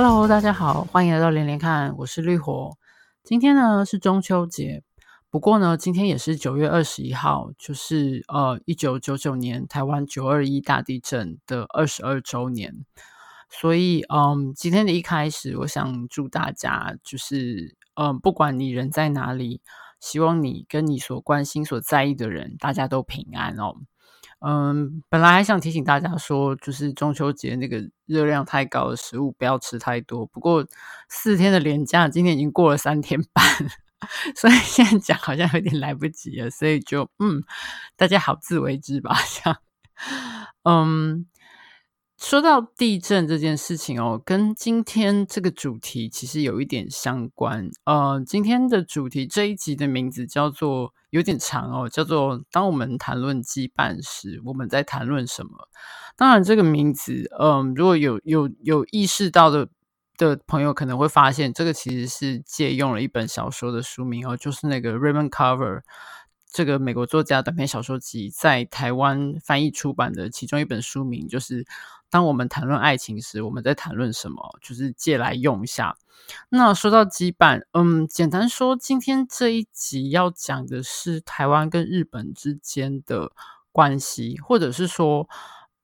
Hello，大家好，欢迎来到连连看，我是绿火。今天呢是中秋节，不过呢今天也是九月二十一号，就是呃一九九九年台湾九二一大地震的二十二周年。所以嗯，今天的一开始，我想祝大家就是嗯，不管你人在哪里，希望你跟你所关心、所在意的人，大家都平安哦。嗯，本来还想提醒大家说，就是中秋节那个热量太高的食物不要吃太多。不过四天的连假，今天已经过了三天半，所以现在讲好像有点来不及了。所以就嗯，大家好自为之吧。这样，嗯。说到地震这件事情哦，跟今天这个主题其实有一点相关。呃，今天的主题这一集的名字叫做有点长哦，叫做“当我们谈论羁绊时，我们在谈论什么？”当然，这个名字，嗯、如果有有有意识到的的朋友，可能会发现这个其实是借用了一本小说的书名哦，就是那个 Raymond Carver 这个美国作家短篇小说集在台湾翻译出版的其中一本书名，就是。当我们谈论爱情时，我们在谈论什么？就是借来用一下。那说到羁绊，嗯，简单说，今天这一集要讲的是台湾跟日本之间的关系，或者是说，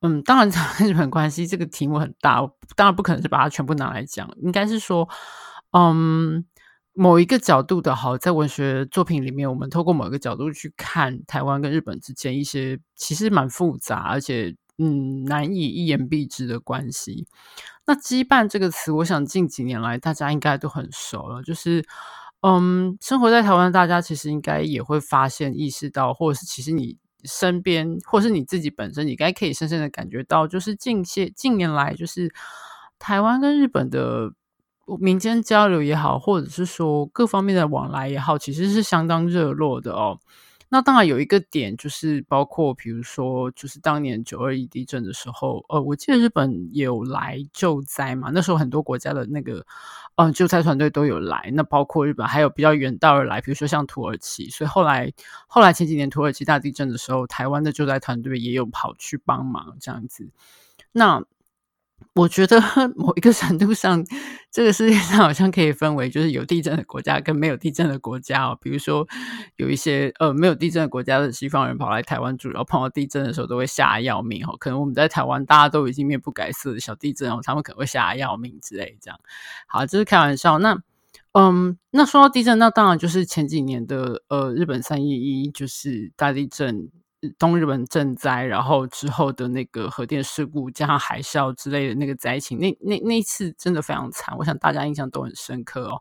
嗯，当然，台湾日本关系这个题目很大，当然不可能是把它全部拿来讲，应该是说，嗯，某一个角度的好，在文学作品里面，我们透过某一个角度去看台湾跟日本之间一些其实蛮复杂，而且。嗯，难以一言蔽之的关系。那羁绊这个词，我想近几年来大家应该都很熟了。就是，嗯，生活在台湾大家其实应该也会发现、意识到，或者是其实你身边，或是你自己本身，你该可以深深的感觉到，就是近些近年来，就是台湾跟日本的民间交流也好，或者是说各方面的往来也好，其实是相当热络的哦。那当然有一个点，就是包括比如说，就是当年九二一地震的时候，呃，我记得日本有来救灾嘛，那时候很多国家的那个，嗯、救灾团队都有来。那包括日本，还有比较远道而来，比如说像土耳其。所以后来，后来前几年土耳其大地震的时候，台湾的救灾团队也有跑去帮忙，这样子。那。我觉得 某一个程度上，这个世界上好像可以分为，就是有地震的国家跟没有地震的国家哦。比如说，有一些呃没有地震的国家的西方人跑来台湾住，然后碰到地震的时候都会吓要命哦。可能我们在台湾大家都已经面不改色的小地震哦，他们可能会吓要命之类这样。好，这是开玩笑。那嗯，那说到地震，那当然就是前几年的呃日本三一一就是大地震。东日本震灾，然后之后的那个核电事故，加上海啸之类的那个灾情，那那那一次真的非常惨，我想大家印象都很深刻哦。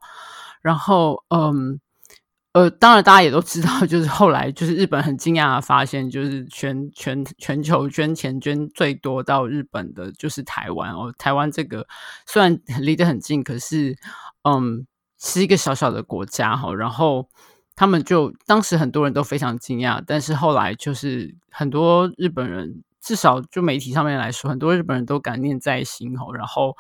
然后，嗯，呃，当然大家也都知道，就是后来就是日本很惊讶的发现，就是全全全球捐钱捐最多到日本的就是台湾哦。台湾这个虽然离得很近，可是嗯，是一个小小的国家哈。然后。他们就当时很多人都非常惊讶，但是后来就是很多日本人，至少就媒体上面来说，很多日本人都感念在心哦。然后，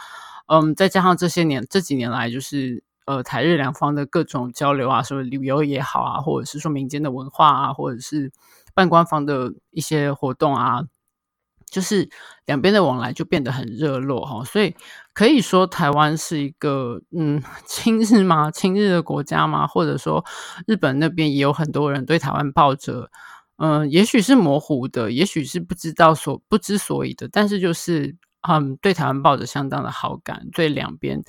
嗯，再加上这些年这几年来，就是呃台日两方的各种交流啊，什么旅游也好啊，或者是说民间的文化啊，或者是半官方的一些活动啊。就是两边的往来就变得很热络哈，所以可以说台湾是一个嗯亲日吗？亲日的国家吗？或者说日本那边也有很多人对台湾抱着嗯，也许是模糊的，也许是不知道所不知所以的，但是就是嗯对台湾抱着相当的好感，对两边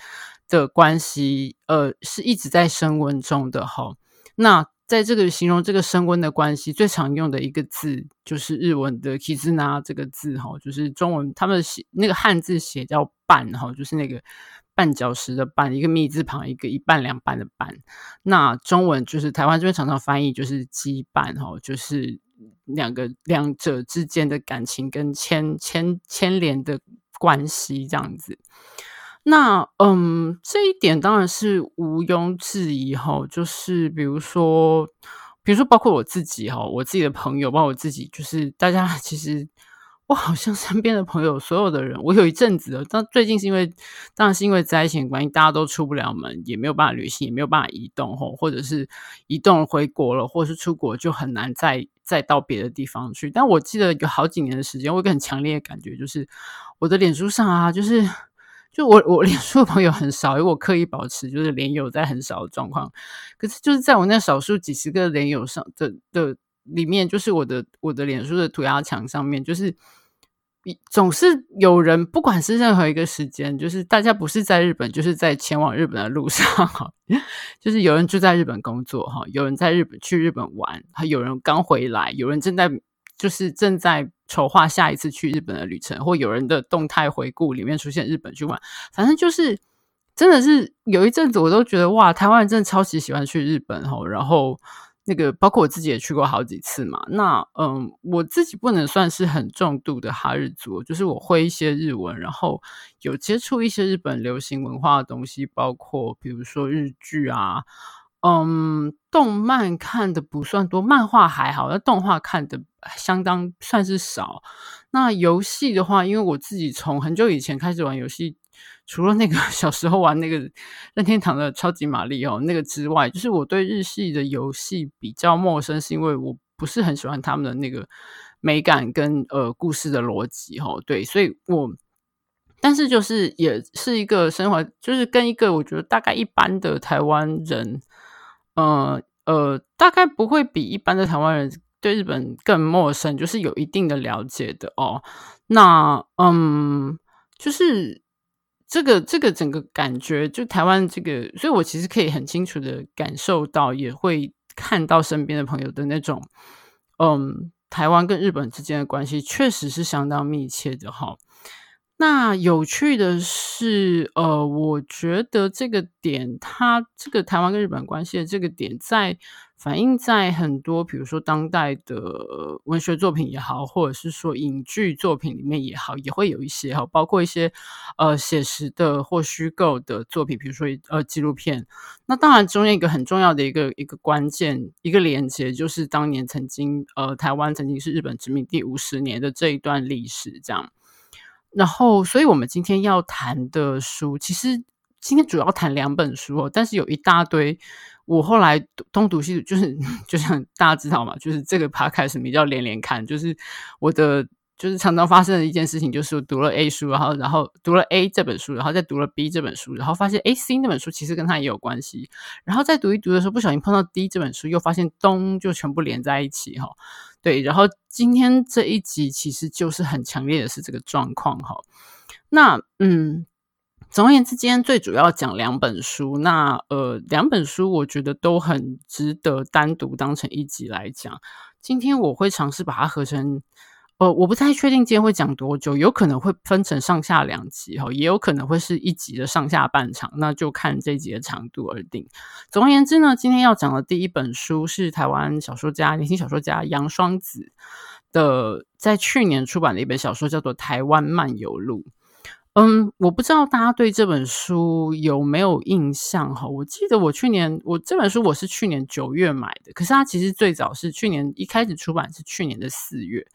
的关系呃是一直在升温中的哈。那在这个形容这个升温的关系，最常用的一个字就是日文的 “kizuna” 这个字，哈，就是中文他们写那个汉字写叫“绊”，哈，就是那个绊脚石的“绊”，一个米字旁，一个一半两半的“半”。那中文就是台湾这边常常翻译就是“羁绊”，哈，就是两个两者之间的感情跟牵牵牵连的关系这样子。那嗯，这一点当然是毋庸置疑哈，就是比如说，比如说包括我自己哈，我自己的朋友，包括我自己，就是大家其实我好像身边的朋友，所有的人，我有一阵子，但最近是因为，当然是因为灾情关系，大家都出不了门，也没有办法旅行，也没有办法移动哈，或者是移动回国了，或者是出国就很难再再到别的地方去。但我记得有好几年的时间，我有一个很强烈的感觉，就是我的脸书上啊，就是。就我我脸书的朋友很少，因为我刻意保持就是脸友在很少的状况。可是就是在我那少数几十个脸友上的的里面，就是我的我的脸书的涂鸦墙上面，就是总是有人，不管是任何一个时间，就是大家不是在日本，就是在前往日本的路上哈，就是有人就在日本工作哈，有人在日本去日本玩，还有人刚回来，有人正在。就是正在筹划下一次去日本的旅程，或有人的动态回顾里面出现日本去玩，反正就是真的是有一阵子，我都觉得哇，台湾人真的超级喜欢去日本。然后那个包括我自己也去过好几次嘛。那嗯，我自己不能算是很重度的哈日族，就是我会一些日文，然后有接触一些日本流行文化的东西，包括比如说日剧啊。嗯，动漫看的不算多，漫画还好，那动画看的相当算是少。那游戏的话，因为我自己从很久以前开始玩游戏，除了那个 小时候玩那个任天堂的超级玛丽哦那个之外，就是我对日系的游戏比较陌生，是因为我不是很喜欢他们的那个美感跟呃故事的逻辑哦，对，所以我但是就是也是一个生活，就是跟一个我觉得大概一般的台湾人。呃呃，大概不会比一般的台湾人对日本更陌生，就是有一定的了解的哦。那嗯，就是这个这个整个感觉，就台湾这个，所以我其实可以很清楚的感受到，也会看到身边的朋友的那种，嗯，台湾跟日本之间的关系确实是相当密切的哈。那有趣的是，呃，我觉得这个点，它这个台湾跟日本关系的这个点，在反映在很多，比如说当代的文学作品也好，或者是说影剧作品里面也好，也会有一些哈，包括一些呃写实的或虚构的作品，比如说呃纪录片。那当然，中间一个很重要的一个一个关键一个连接，就是当年曾经呃台湾曾经是日本殖民地五十年的这一段历史，这样。然后，所以我们今天要谈的书，其实今天主要谈两本书哦，但是有一大堆。我后来东读西，就是 就像大家知道嘛，就是这个 podcast 名叫连连看，就是我的就是常常发生的一件事情，就是我读了 A 书，然后然后读了 A 这本书，然后再读了 B 这本书，然后发现 A、C 那本书其实跟它也有关系，然后再读一读的时候，不小心碰到 D 这本书，又发现咚就全部连在一起哈。对，然后今天这一集其实就是很强烈的是这个状况哈。那嗯，总而言之，今天最主要讲两本书。那呃，两本书我觉得都很值得单独当成一集来讲。今天我会尝试把它合成。呃，我不太确定今天会讲多久，有可能会分成上下两集哈，也有可能会是一集的上下半场，那就看这集的长度而定。总而言之呢，今天要讲的第一本书是台湾小说家、年轻小说家杨双子的，在去年出版的一本小说，叫做《台湾漫游录》。嗯，我不知道大家对这本书有没有印象哈？我记得我去年我这本书我是去年九月买的，可是它其实最早是去年一开始出版是去年的四月。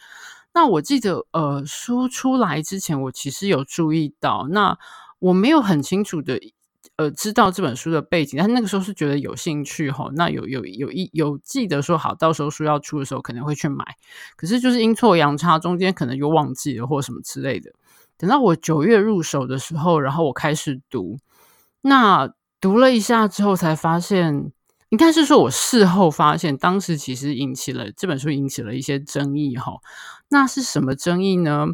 那我记得，呃，书出来之前，我其实有注意到，那我没有很清楚的，呃，知道这本书的背景，但那个时候是觉得有兴趣哈，那有有有一有记得说好，到时候书要出的时候可能会去买，可是就是阴错阳差，中间可能又忘记了或什么之类的。等到我九月入手的时候，然后我开始读，那读了一下之后才发现。应该是说，我事后发现，当时其实引起了这本书引起了一些争议哈。那是什么争议呢？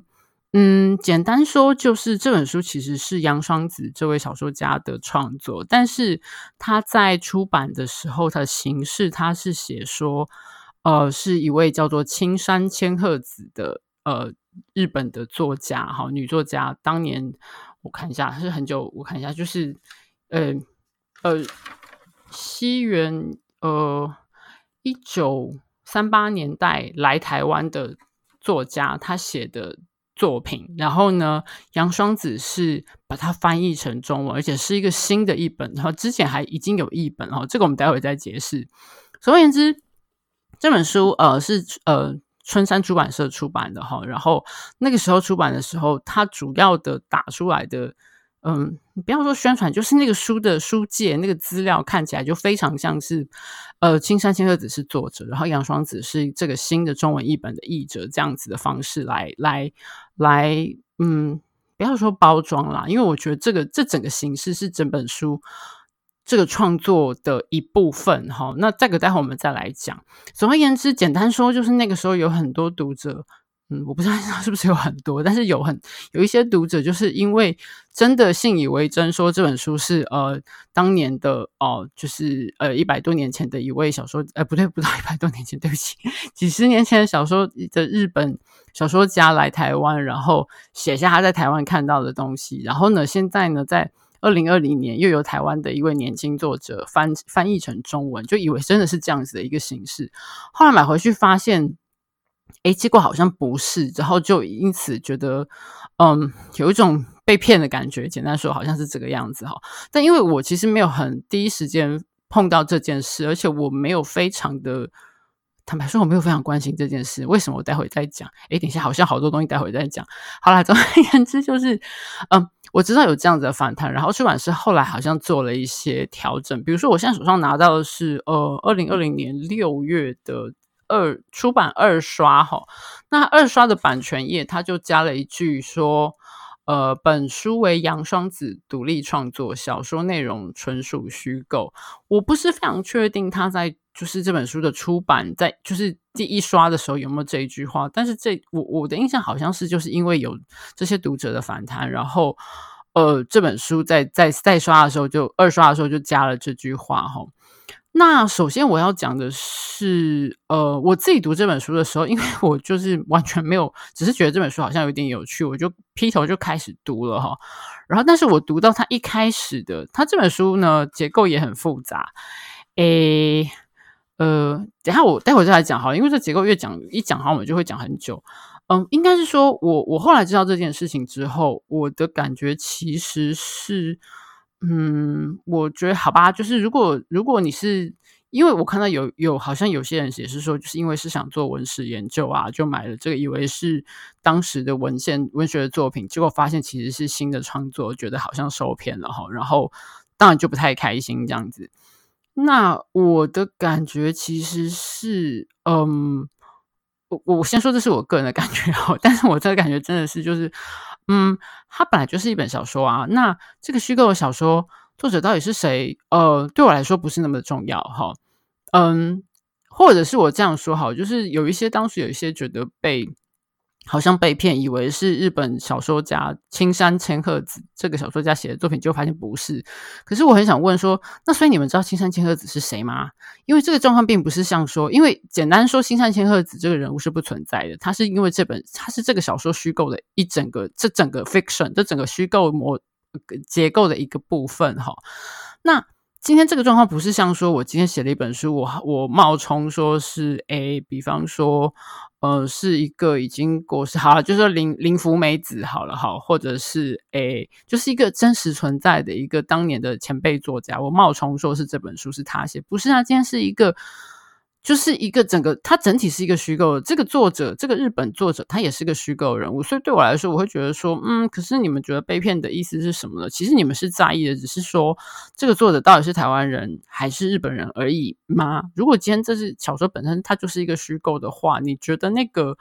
嗯，简单说就是这本书其实是杨双子这位小说家的创作，但是他在出版的时候，他的形式他是写说，呃，是一位叫做青山千鹤子的呃日本的作家哈，女作家。当年我看一下，是很久，我看一下，就是呃呃。西元呃一九三八年代来台湾的作家，他写的作品，然后呢，杨双子是把它翻译成中文，而且是一个新的译本，然后之前还已经有译本，然后这个我们待会再解释。总而言之，这本书呃是呃春山出版社出版的哈，然后那个时候出版的时候，它主要的打出来的。嗯，不要说宣传，就是那个书的书介那个资料看起来就非常像是，呃，青山千鹤子是作者，然后杨双子是这个新的中文译本的译者，这样子的方式来来来，嗯，不要说包装啦，因为我觉得这个这整个形式是整本书这个创作的一部分哈。那这个待会我们再来讲。总而言之，简单说就是那个时候有很多读者。嗯，我不知道是不是有很多，但是有很有一些读者，就是因为真的信以为真，说这本书是呃当年的哦、就是呃一百多年前的一位小说，呃不对，不到一百多年前，对不起，几十年前的小说的日本小说家来台湾，然后写下他在台湾看到的东西，然后呢，现在呢，在二零二零年又由台湾的一位年轻作者翻翻译成中文，就以为真的是这样子的一个形式，后来买回去发现。诶，结果好像不是，然后就因此觉得，嗯，有一种被骗的感觉。简单说，好像是这个样子哈。但因为我其实没有很第一时间碰到这件事，而且我没有非常的坦白说，我没有非常关心这件事。为什么？我待会再讲。诶，等一下，好像好多东西待会再讲。好啦，总而言之就是，嗯，我知道有这样子的反弹，然后出版社后来好像做了一些调整。比如说，我现在手上拿到的是，呃，二零二零年六月的。二出版二刷哈，那二刷的版权页他就加了一句说，呃，本书为杨双子独立创作，小说内容纯属虚构。我不是非常确定他在就是这本书的出版在就是第一刷的时候有没有这一句话，但是这我我的印象好像是就是因为有这些读者的反弹，然后呃这本书在在再刷的时候就二刷的时候就加了这句话哈。那首先我要讲的是，呃，我自己读这本书的时候，因为 我就是完全没有，只是觉得这本书好像有点有趣，我就劈头就开始读了哈。然后，但是我读到它一开始的，它这本书呢结构也很复杂，诶，呃，等下我待会再来讲哈，因为这结构越讲一讲哈，我们就会讲很久。嗯，应该是说我我后来知道这件事情之后，我的感觉其实是。嗯，我觉得好吧，就是如果如果你是，因为我看到有有好像有些人也是说，就是因为是想做文史研究啊，就买了这个，以为是当时的文献文学的作品，结果发现其实是新的创作，觉得好像受骗了哈，然后当然就不太开心这样子。那我的感觉其实是，嗯，我我先说这是我个人的感觉哈，但是我这个感觉真的是就是。嗯，它本来就是一本小说啊。那这个虚构的小说作者到底是谁？呃，对我来说不是那么重要哈。嗯，或者是我这样说好，就是有一些当时有一些觉得被好像被骗，以为是日本小说家青山千鹤子这个小说家写的作品，就发现不是。可是我很想问说，那所以你们知道青山千鹤子是谁吗？因为这个状况并不是像说，因为简单说，青山千鹤子这个人物是不存在的，他是因为这本他是这个小说虚构的一整个这整个 fiction 这整个虚构模结构的一个部分哈。那今天这个状况不是像说我今天写了一本书，我我冒充说是 A，比方说。呃，是一个已经过世好了，就是林林芙美子好了，好，或者是诶，就是一个真实存在的一个当年的前辈作家，我冒充说是这本书是他写，不是啊，今天是一个。就是一个整个，它整体是一个虚构的。这个作者，这个日本作者，他也是个虚构人物。所以对我来说，我会觉得说，嗯，可是你们觉得被骗的意思是什么呢？其实你们是在意的，只是说这个作者到底是台湾人还是日本人而已吗？如果今天这是小说本身，它就是一个虚构的话，你觉得那个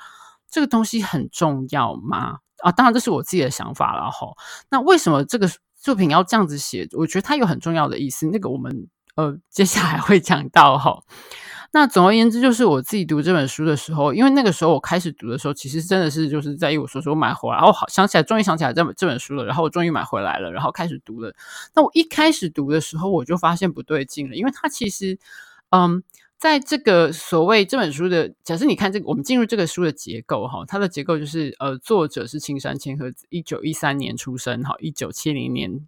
这个东西很重要吗？啊，当然这是我自己的想法了哈。那为什么这个作品要这样子写？我觉得它有很重要的意思。那个我们呃接下来会讲到哈。那总而言之，就是我自己读这本书的时候，因为那个时候我开始读的时候，其实真的是就是在意我说说我买回来，然后好想起来，终于想起来这本这本书了，然后我终于买回来了，然后开始读了。那我一开始读的时候，我就发现不对劲了，因为它其实，嗯，在这个所谓这本书的，假设你看这个，我们进入这个书的结构哈，它的结构就是呃，作者是青山千鹤子，一九一三年出生，哈，一九七零年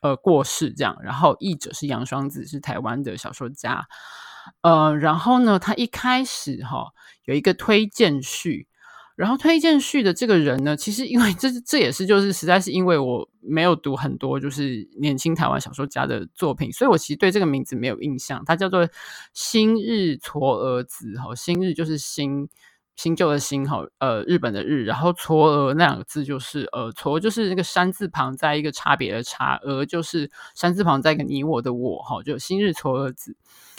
呃过世这样，然后译者是杨双子，是台湾的小说家。呃，然后呢，他一开始哈、有一个推荐序，然后推荐序的这个人呢，其实因为这这也是就是实在是因为我没有读很多就是年轻台湾小说家的作品，所以我其实对这个名字没有印象。他叫做新日嵯峨子哈，新日就是新新旧的新哈，呃，日本的日，然后嵯峨那两个字就是呃，嵯就是那个山字旁在一个差别的差，峨就是山字旁在一个你我的我哈，就新日嵯峨子。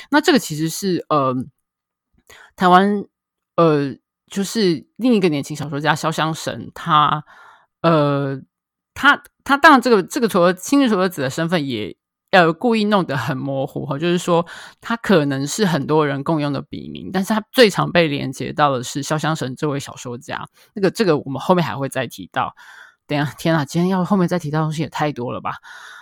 那这个其实是呃，台湾呃，就是另一个年轻小说家潇湘神，他呃他他当然这个这个楚新日楚河子的身份也呃故意弄得很模糊哈，就是说他可能是很多人共用的笔名，但是他最常被连接到的是潇湘神这位小说家。那个这个我们后面还会再提到。等下，天啊，今天要后面再提到的东西也太多了吧？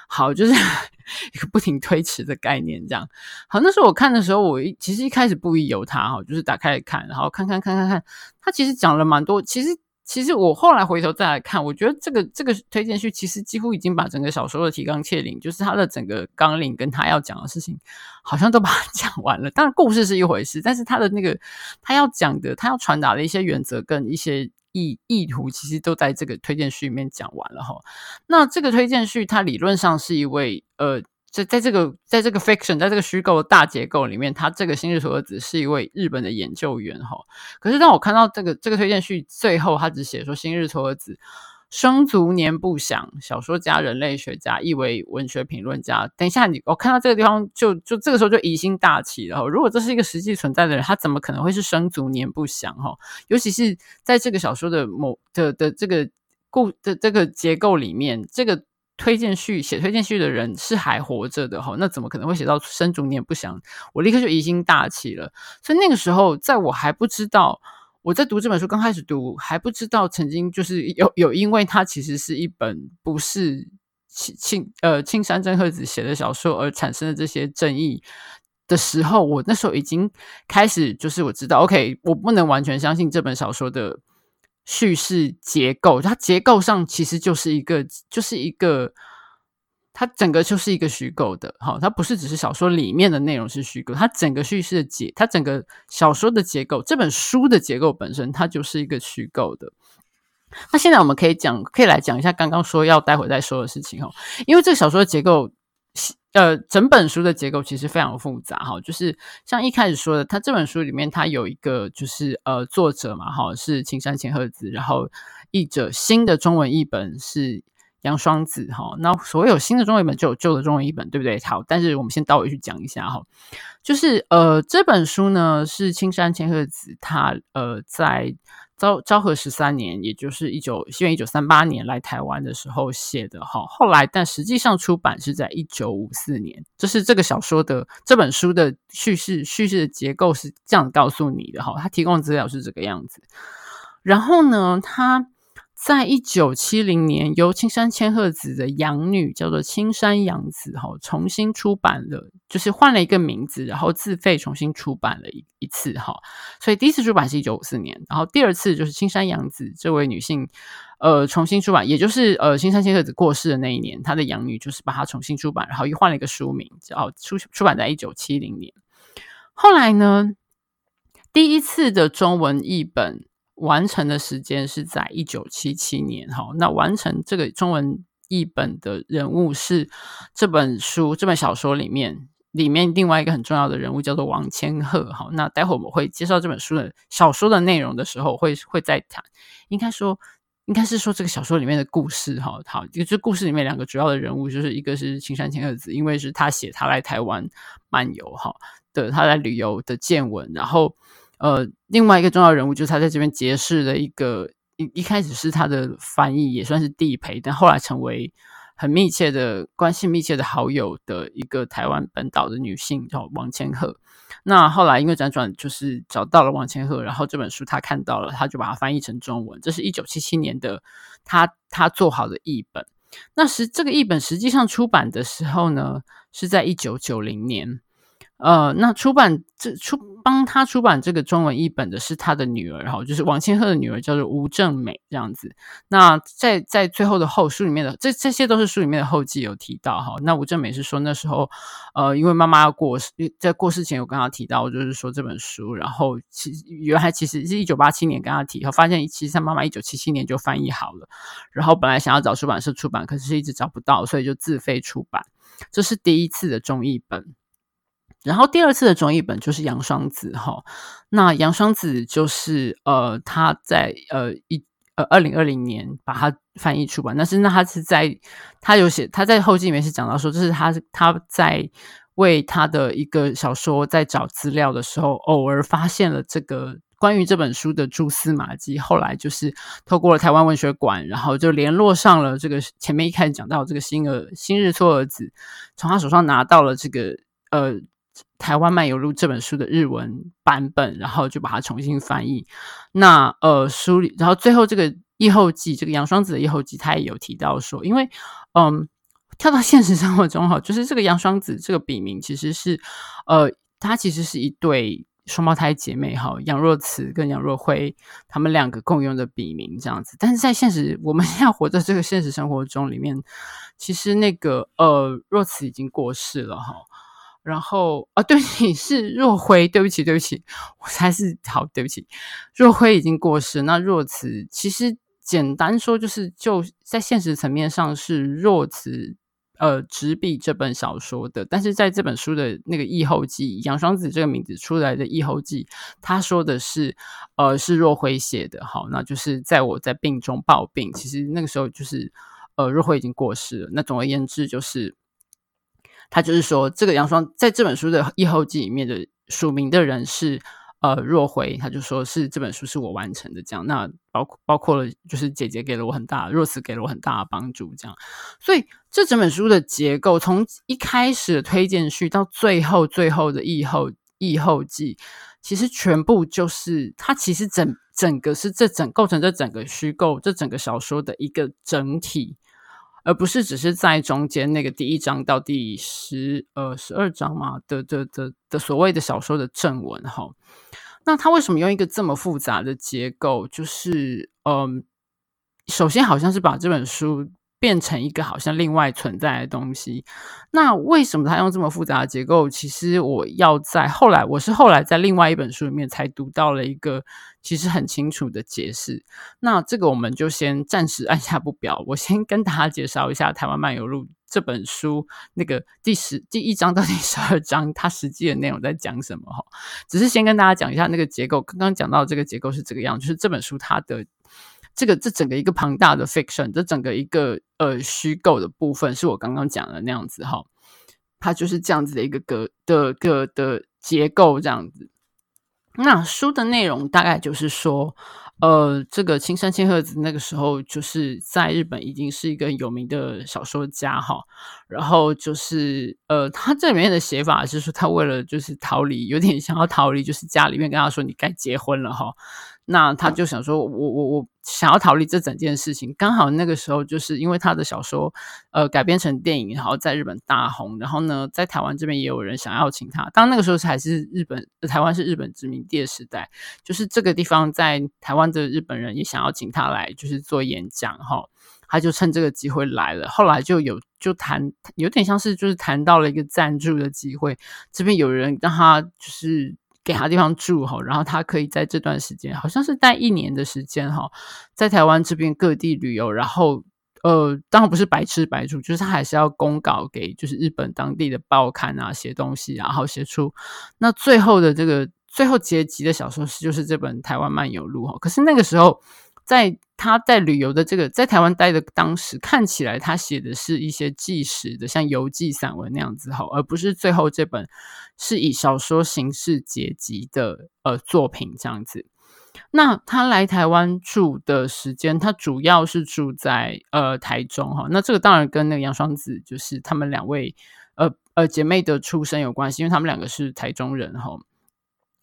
好，就是 一个不停推迟的概念，这样。好，那时候我看的时候，我一其实一开始不疑有他哈，就是打开来看，然后看看看看看，他其实讲了蛮多。其实，其实我后来回头再来看，我觉得这个这个推荐序其实几乎已经把整个小说的提纲挈领，就是他的整个纲领跟他要讲的事情，好像都把它 讲完了。当然，故事是一回事，但是他的那个他要讲的，他要传达的一些原则跟一些。意意图其实都在这个推荐序里面讲完了哈。那这个推荐序，它理论上是一位呃，在在这个在这个 fiction，在这个虚构的大结构里面，他这个新日楚河子是一位日本的研究员哈。可是当我看到这个这个推荐序最后，他只写说新日楚河子。生卒年不详，小说家、人类学家，亦为文学评论家。等一下你，我看到这个地方就，就这个时候就疑心大起了。如果这是一个实际存在的人，他怎么可能会是生卒年不详？哈，尤其是在这个小说的某的的这个故的这个结构里面，这个推荐序写推荐序的人是还活着的哈，那怎么可能会写到生卒年不详？我立刻就疑心大起了。所以那个时候，在我还不知道。我在读这本书刚开始读，还不知道曾经就是有有，因为它其实是一本不是青青呃青山真鹤子写的小说而产生的这些争议的时候，我那时候已经开始就是我知道，OK，我不能完全相信这本小说的叙事结构，它结构上其实就是一个就是一个。它整个就是一个虚构的，好，它不是只是小说里面的内容是虚构，它整个叙事的结，它整个小说的结构，这本书的结构本身，它就是一个虚构的。那现在我们可以讲，可以来讲一下刚刚说要待会再说的事情哦，因为这个小说的结构，呃，整本书的结构其实非常复杂哈，就是像一开始说的，它这本书里面它有一个就是呃作者嘛，哈，是青山千鹤子，然后译者新的中文译本是。杨双子哈，那所有新的中文译本就有旧的中文译本，对不对？好，但是我们先倒回去讲一下哈，就是呃这本书呢是青山千鹤子他呃在昭昭和十三年，也就是一九西元一九三八年来台湾的时候写的哈，后来但实际上出版是在一九五四年，这是这个小说的这本书的叙事叙事的结构是这样告诉你的哈，他提供的资料是这个样子，然后呢他。在一九七零年，由青山千鹤子的养女叫做青山洋子哈，重新出版了，就是换了一个名字，然后自费重新出版了一一次哈。所以第一次出版是一九五四年，然后第二次就是青山洋子这位女性，呃，重新出版，也就是呃青山千鹤子过世的那一年，她的养女就是把它重新出版，然后又换了一个书名，叫出出版在一九七零年。后来呢，第一次的中文译本。完成的时间是在一九七七年，哈，那完成这个中文译本的人物是这本书这本小说里面里面另外一个很重要的人物叫做王千鹤，哈，那待会我们会介绍这本书的小说的内容的时候会会再谈，应该说应该是说这个小说里面的故事，哈，好，就故事里面两个主要的人物就是一个是青山千鹤子，因为是他写他来台湾漫游，哈的他来旅游的见闻，然后。呃，另外一个重要人物就是他在这边结识的一个一一开始是他的翻译，也算是地陪，但后来成为很密切的关系、密切的好友的一个台湾本岛的女性叫王千鹤。那后来因为辗转，就是找到了王千鹤，然后这本书他看到了，他就把它翻译成中文。这是一九七七年的他他做好的译本。那实这个译本实际上出版的时候呢，是在一九九零年。呃，那出版这出帮他出版这个中文译本的是他的女儿哈，就是王千鹤的女儿叫做吴正美这样子。那在在最后的后书里面的这这些都是书里面的后记有提到哈。那吴正美是说那时候呃，因为妈妈要过世，在过世前有跟他提到，就是说这本书，然后其原来其实是一九八七年跟他提，后发现其实他妈妈一九七七年就翻译好了，然后本来想要找出版社出版，可是一直找不到，所以就自费出版。这是第一次的中译本。然后第二次的中译本就是杨双子哈，那杨双子就是呃他在呃一呃二零二零年把它翻译出版，但是那他是在他有写他在后记里面是讲到说，这是他他在为他的一个小说在找资料的时候，偶尔发现了这个关于这本书的蛛丝马迹，后来就是透过了台湾文学馆，然后就联络上了这个前面一开始讲到这个新儿新日措儿子，从他手上拿到了这个呃。台湾漫游录这本书的日文版本，然后就把它重新翻译。那呃，书里，然后最后这个译后记，这个杨双子的译后记，他也有提到说，因为嗯，跳到现实生活中哈，就是这个杨双子这个笔名其实是呃，他其实是一对双胞胎姐妹哈，杨若慈跟杨若辉，他们两个共用的笔名这样子。但是在现实，我们现在活在这个现实生活中里面，其实那个呃，若慈已经过世了哈。然后啊，对你，是若辉，对不起，对不起，我才是好，对不起，若辉已经过世。那若慈其实简单说，就是就在现实层面上是若慈呃执笔这本小说的，但是在这本书的那个译后记，杨双子这个名字出来的译后记，他说的是呃是若辉写的，好，那就是在我在病中抱病，其实那个时候就是呃若辉已经过世了。那总而言之就是。他就是说，这个杨双在这本书的译后记里面的署名的人是呃若回，他就说是这本书是我完成的，这样。那包括包括了，就是姐姐给了我很大，若慈给了我很大的帮助，这样。所以这整本书的结构，从一开始的推荐序到最后最后的译后译后记，其实全部就是它其实整整个是这整构成这整个虚构这整个小说的一个整体。而不是只是在中间那个第一章到第十呃十二章嘛的的的的所谓的小说的正文哈，那他为什么用一个这么复杂的结构？就是嗯，首先好像是把这本书。变成一个好像另外存在的东西，那为什么他用这么复杂的结构？其实我要在后来，我是后来在另外一本书里面才读到了一个其实很清楚的解释。那这个我们就先暂时按下不表。我先跟大家介绍一下《台湾漫游录》这本书那个第十第一章到第十二章，它实际的内容在讲什么哈？只是先跟大家讲一下那个结构。刚刚讲到这个结构是这个样，就是这本书它的。这个这整个一个庞大的 fiction，这整个一个呃虚构的部分，是我刚刚讲的那样子哈，它就是这样子的一个格的个的结构这样子。那书的内容大概就是说，呃，这个青山千鹤子那个时候就是在日本已经是一个有名的小说家哈，然后就是呃，他这里面的写法是说，他为了就是逃离，有点想要逃离，就是家里面跟他说你该结婚了哈。那他就想说，我我我想要逃离这整件事情。刚好那个时候，就是因为他的小说，呃，改编成电影，然后在日本大红。然后呢，在台湾这边也有人想要请他。当那个时候还是日本，台湾是日本殖民地的时代，就是这个地方在台湾的日本人也想要请他来，就是做演讲哈。他就趁这个机会来了。后来就有就谈，有点像是就是谈到了一个赞助的机会，这边有人让他就是。给他地方住哈，然后他可以在这段时间，好像是待一年的时间哈，在台湾这边各地旅游，然后呃，当然不是白吃白住，就是他还是要公稿给就是日本当地的报刊啊，写东西，然后写出那最后的这个最后结集的小说是就是这本《台湾漫游录》哈，可是那个时候。在他在旅游的这个在台湾待的当时，看起来他写的是一些纪实的，像游记散文那样子哈，而不是最后这本是以小说形式结集的呃作品这样子。那他来台湾住的时间，他主要是住在呃台中哈。那这个当然跟那个杨双子就是他们两位呃呃姐妹的出身有关系，因为他们两个是台中人哈。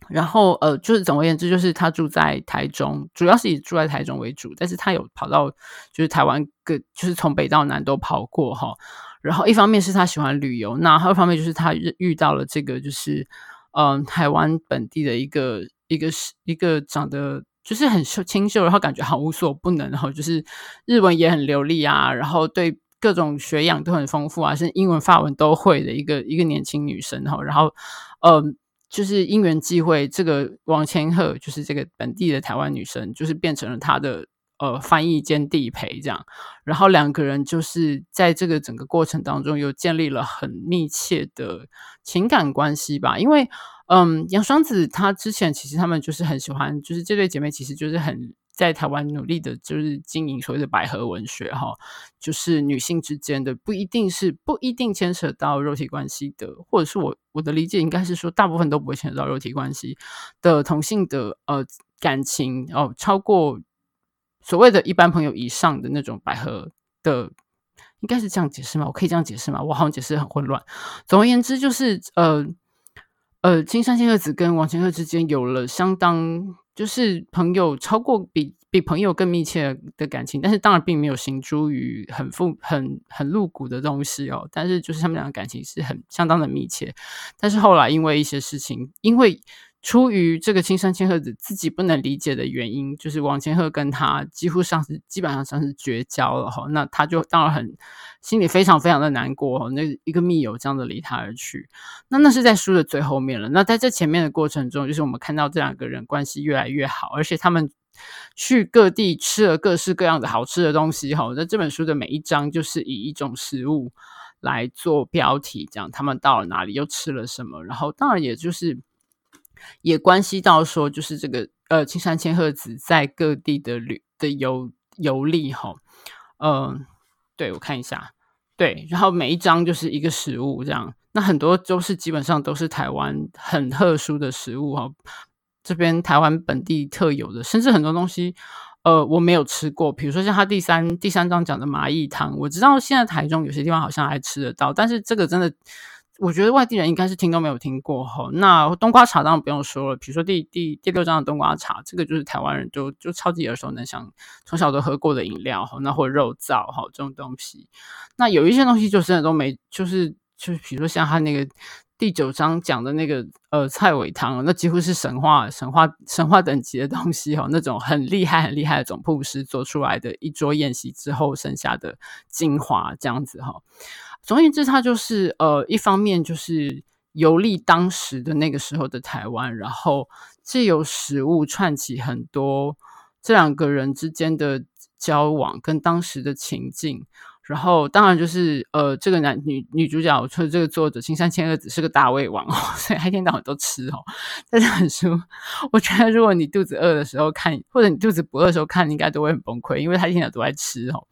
然后呃，就是总而言之，就是他住在台中，主要是以住在台中为主，但是他有跑到就是台湾各，就是从北到南都跑过哈。然后一方面是他喜欢旅游，那还有一方面就是他遇到了这个就是嗯、台湾本地的一个一个一个长得就是很秀清秀，然后感觉好无所不能，然后就是日文也很流利啊，然后对各种学养都很丰富啊，是英文法文都会的一个一个年轻女生哈。然后嗯。就是因缘际会，这个王千鹤就是这个本地的台湾女生，就是变成了他的呃翻译兼地陪这样，然后两个人就是在这个整个过程当中又建立了很密切的情感关系吧，因为嗯，杨双子她之前其实他们就是很喜欢，就是这对姐妹其实就是很。在台湾努力的就是经营所谓的百合文学哈，就是女性之间的不一定是不一定牵扯到肉体关系的，或者是我我的理解应该是说大部分都不会牵扯到肉体关系的同性的呃感情哦超过所谓的一般朋友以上的那种百合的，应该是这样解释吗？我可以这样解释吗？我好像解释很混乱。总而言之，就是呃呃，青山千鹤子跟王千鹤之间有了相当就是朋友超过比。比朋友更密切的感情，但是当然并没有形诸于很富、很很露骨的东西哦。但是就是他们俩的感情是很相当的密切。但是后来因为一些事情，因为。出于这个青山千鹤子自己不能理解的原因，就是王千鹤跟他几乎上是基本上算是绝交了哈，那他就当然很心里非常非常的难过，那一个密友这样的离他而去，那那是在书的最后面了。那在这前面的过程中，就是我们看到这两个人关系越来越好，而且他们去各地吃了各式各样的好吃的东西哈。那这本书的每一章就是以一种食物来做标题，讲他们到了哪里又吃了什么，然后当然也就是。也关系到说，就是这个呃，青山千鹤子在各地的旅的游游历哈，嗯、对，我看一下，对，然后每一章就是一个食物这样，那很多都是基本上都是台湾很特殊的食物哈，这边台湾本地特有的，甚至很多东西呃我没有吃过，比如说像他第三第三章讲的麻薏汤，我知道现在台中有些地方好像还吃得到，但是这个真的。我觉得外地人应该是听都没有听过哈。那冬瓜茶当然不用说了，比如说第第第六章的冬瓜茶，这个就是台湾人就就超级耳熟能详，从小都喝过的饮料哈。那或肉燥哈这种东西，那有一些东西就真的都没，就是就是比如说像他那个第九章讲的那个呃菜尾汤，那几乎是神话神话神话等级的东西哈，那种很厉害很厉害的总铺师做出来的一桌宴席之后剩下的精华这样子哈。总而言之，他就是呃，一方面就是游历当时的那个时候的台湾，然后借由食物串起很多这两个人之间的交往跟当时的情境，然后当然就是呃，这个男女女主角，说这个作者青山千鹤子是个大胃王哦，所以他一天到晚都吃哦。但这本书，我觉得如果你肚子饿的时候看，或者你肚子不饿的时候看，应该都会很崩溃，因为他一天到晚都在吃哦。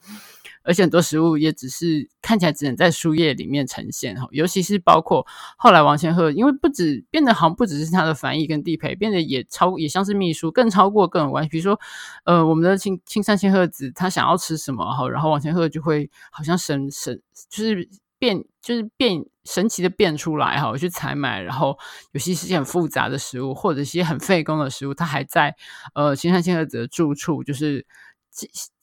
而且很多食物也只是看起来只能在书页里面呈现哈，尤其是包括后来王千鹤，因为不止变得好像不只是他的翻译跟地陪，变得也超也像是秘书，更超过各种关系。比如说，呃，我们的青青山千鹤子他想要吃什么哈，然后王千鹤就会好像神神就是变就是变神奇的变出来哈，去采买，然后有些是很复杂的食物或者一些很费工的食物，他还在呃青山千鹤子的住处就是。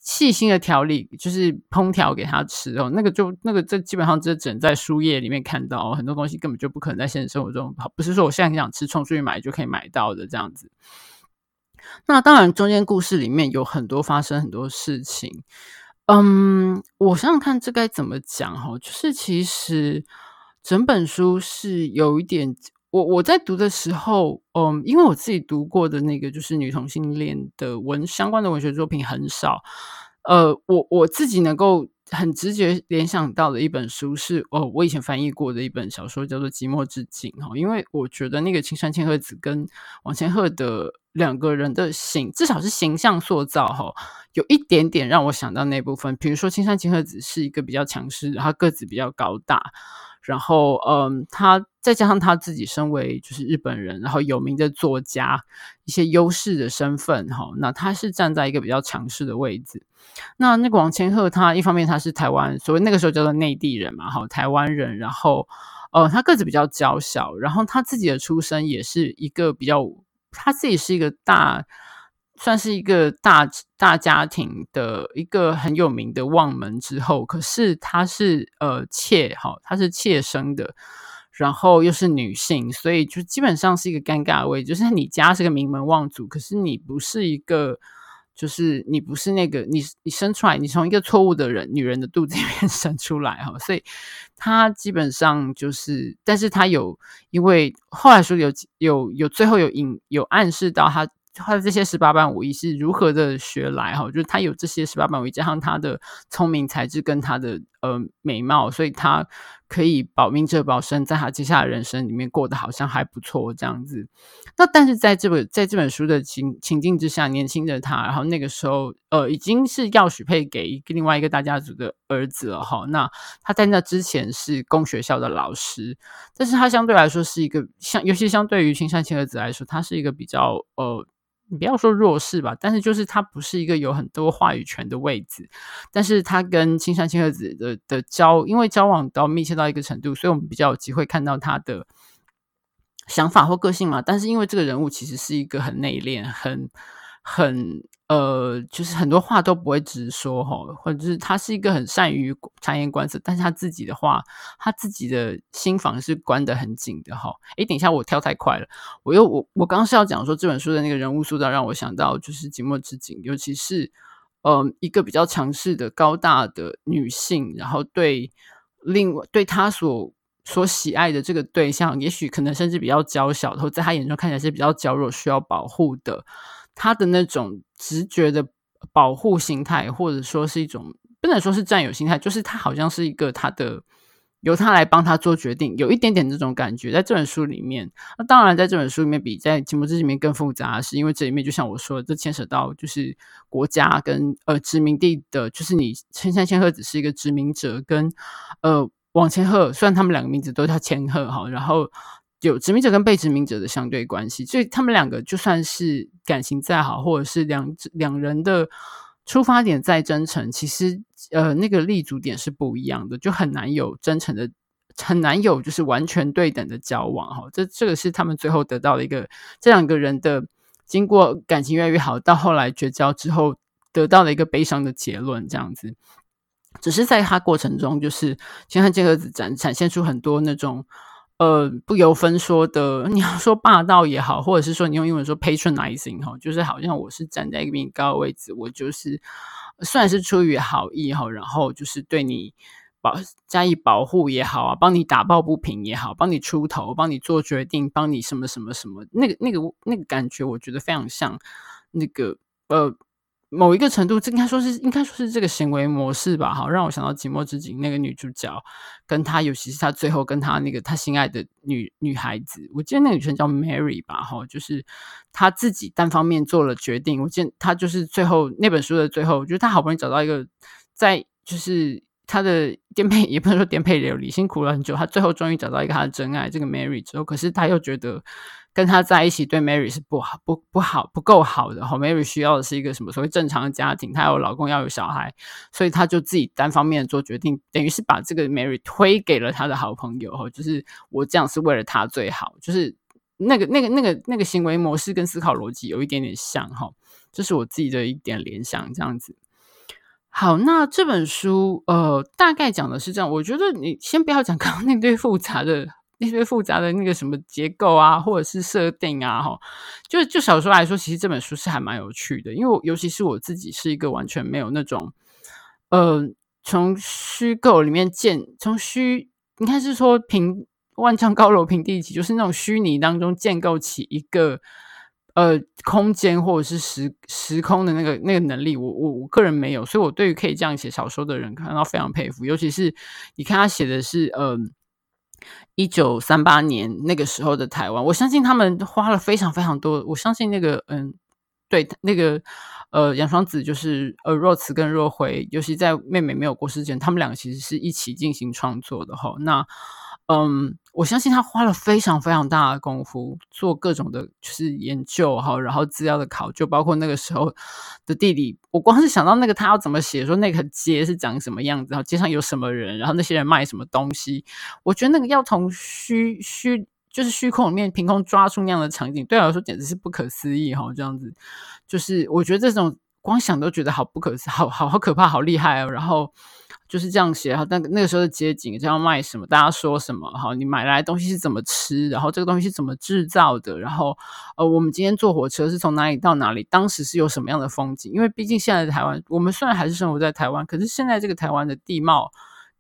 细心的调理，就是烹调给他吃哦。那个就那个，这基本上只只能在书页里面看到，很多东西根本就不可能在现实生活中。不是说我现在很想吃，冲出去买就可以买到的这样子。那当然，中间故事里面有很多发生很多事情。嗯，我想想看这该怎么讲哈，就是其实整本书是有一点。我我在读的时候，嗯，因为我自己读过的那个就是女同性恋的文相关的文学作品很少，呃，我我自己能够很直觉联想到的一本书是，哦，我以前翻译过的一本小说叫做《寂寞之境》哈，因为我觉得那个青山千鹤子跟王千鹤的两个人的形，至少是形象塑造哈，有一点点让我想到那部分，比如说青山千鹤子是一个比较强势，然后个子比较高大。然后，嗯，他再加上他自己身为就是日本人，然后有名的作家，一些优势的身份，哈，那他是站在一个比较强势的位置。那那个王千鹤，他一方面他是台湾，所谓那个时候叫做内地人嘛，哈，台湾人，然后，呃，他个子比较娇小，然后他自己的出身也是一个比较，他自己是一个大。算是一个大大家庭的一个很有名的望门之后，可是他是呃妾哈，他是妾生的，然后又是女性，所以就基本上是一个尴尬位，就是你家是个名门望族，可是你不是一个，就是你不是那个你你生出来，你从一个错误的人女人的肚子里面 生出来哈，所以她基本上就是，但是她有因为后来说有有有最后有引有暗示到她。他的这些十八般武艺是如何的学来哈？就是他有这些十八般武艺，加上他的聪明才智跟他的呃美貌，所以他可以保命者保身，在他接下来人生里面过得好像还不错这样子。那但是在这本在这本书的情情境之下，年轻的他，然后那个时候呃已经是要许配给另外一个大家族的儿子了哈。那他在那之前是公学校的老师，但是他相对来说是一个相，尤其相对于青山千鹤子来说，他是一个比较呃。你不要说弱势吧，但是就是他不是一个有很多话语权的位置。但是他跟青山千鹤子的的交，因为交往到密切到一个程度，所以我们比较有机会看到他的想法或个性嘛。但是因为这个人物其实是一个很内敛、很很。呃，就是很多话都不会直说哈，或者是他是一个很善于察言观色，但是他自己的话，他自己的心房是关得很紧的哈。诶，等一下，我跳太快了，我又我我刚是要讲说这本书的那个人物塑造让我想到就是寂寞之井，尤其是呃一个比较强势的高大的女性，然后对另对她所所喜爱的这个对象，也许可能甚至比较娇小，然后在他眼中看起来是比较娇弱，需要保护的。他的那种直觉的保护心态，或者说是一种不能说是占有心态，就是他好像是一个他的由他来帮他做决定，有一点点这种感觉。在这本书里面，那当然在这本书里面比在《寂寞之》里面更复杂，是因为这里面就像我说的，这牵扯到就是国家跟呃殖民地的，就是你青山千鹤只是一个殖民者，跟呃网千鹤，虽然他们两个名字都叫千鹤哈，然后。有殖民者跟被殖民者的相对关系，所以他们两个就算是感情再好，或者是两两人的出发点再真诚，其实呃那个立足点是不一样的，就很难有真诚的，很难有就是完全对等的交往哈。这这个是他们最后得到的一个这两个人的经过感情越来越好，到后来绝交之后得到的一个悲伤的结论，这样子。只是在他过程中，就是青山千鹤子展展现出很多那种。呃，不由分说的，你要说霸道也好，或者是说你用英文说 patronizing 哈，就是好像我是站在一个比你高的位置，我就是虽然是出于好意哈，然后就是对你保加以保护也好啊，帮你打抱不平也好，帮你出头，帮你做决定，帮你什么什么什么，那个那个那个感觉，我觉得非常像那个呃。某一个程度，这应该说是应该说是这个行为模式吧，好，让我想到《寂寞之井》那个女主角，跟她，尤其是她最后跟她那个她心爱的女女孩子，我记得那个女生叫 Mary 吧，哈，就是她自己单方面做了决定。我见她就是最后那本书的最后，就是她好不容易找到一个，在就是她的颠沛，也不能说颠沛流离，辛苦了很久，她最后终于找到一个她的真爱，这个 Mary 之后，可是她又觉得。跟他在一起对 Mary 是不好不不好不够好的哈，Mary 需要的是一个什么所谓正常的家庭，她有老公要有小孩，所以她就自己单方面做决定，等于是把这个 Mary 推给了他的好朋友哈，就是我这样是为了他最好，就是那个那个那个那个行为模式跟思考逻辑有一点点像哈，这是我自己的一点联想这样子。好，那这本书呃大概讲的是这样，我觉得你先不要讲 刚刚那堆复杂的。那些复杂的那个什么结构啊，或者是设定啊，哈，就就小说来说，其实这本书是还蛮有趣的，因为我尤其是我自己是一个完全没有那种，呃，从虚构里面建，从虚应该是说平万丈高楼平地起，就是那种虚拟当中建构起一个呃空间或者是时时空的那个那个能力，我我我个人没有，所以我对于可以这样写小说的人感到非常佩服，尤其是你看他写的是呃。一九三八年那个时候的台湾，我相信他们花了非常非常多。我相信那个，嗯，对，那个，呃，杨双子就是呃，若慈跟若辉，尤其在妹妹没有过世前，他们两个其实是一起进行创作的哈。那嗯，我相信他花了非常非常大的功夫做各种的，就是研究哈，然后资料的考究，包括那个时候的地理。我光是想到那个他要怎么写，说那个街是长什么样子，然后街上有什么人，然后那些人卖什么东西，我觉得那个要从虚虚就是虚空里面凭空抓出那样的场景，对我来说简直是不可思议哈。这样子，就是我觉得这种光想都觉得好不可思，好好好可怕，好厉害哦。然后。就是这样写哈，那个那个时候的街景，这样卖什么，大家说什么好，你买来东西是怎么吃，然后这个东西是怎么制造的，然后呃，我们今天坐火车是从哪里到哪里，当时是有什么样的风景？因为毕竟现在的台湾，我们虽然还是生活在台湾，可是现在这个台湾的地貌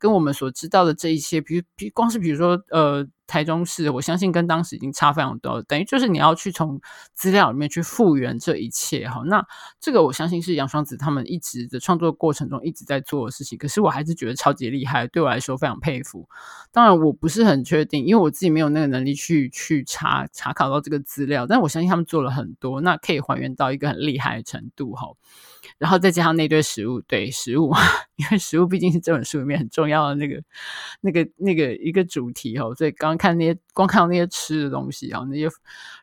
跟我们所知道的这一些，比如比光是比如说呃。台中市，我相信跟当时已经差非常多，等于就是你要去从资料里面去复原这一切哈。那这个我相信是杨双子他们一直的创作过程中一直在做的事情，可是我还是觉得超级厉害，对我来说非常佩服。当然我不是很确定，因为我自己没有那个能力去去查查考到这个资料，但我相信他们做了很多，那可以还原到一个很厉害的程度哈。然后再加上那堆食物，对食物，因为食物毕竟是这本书里面很重要的那个、那个、那个一个主题哦。所以刚欢看那些光看到那些吃的东西啊，那些，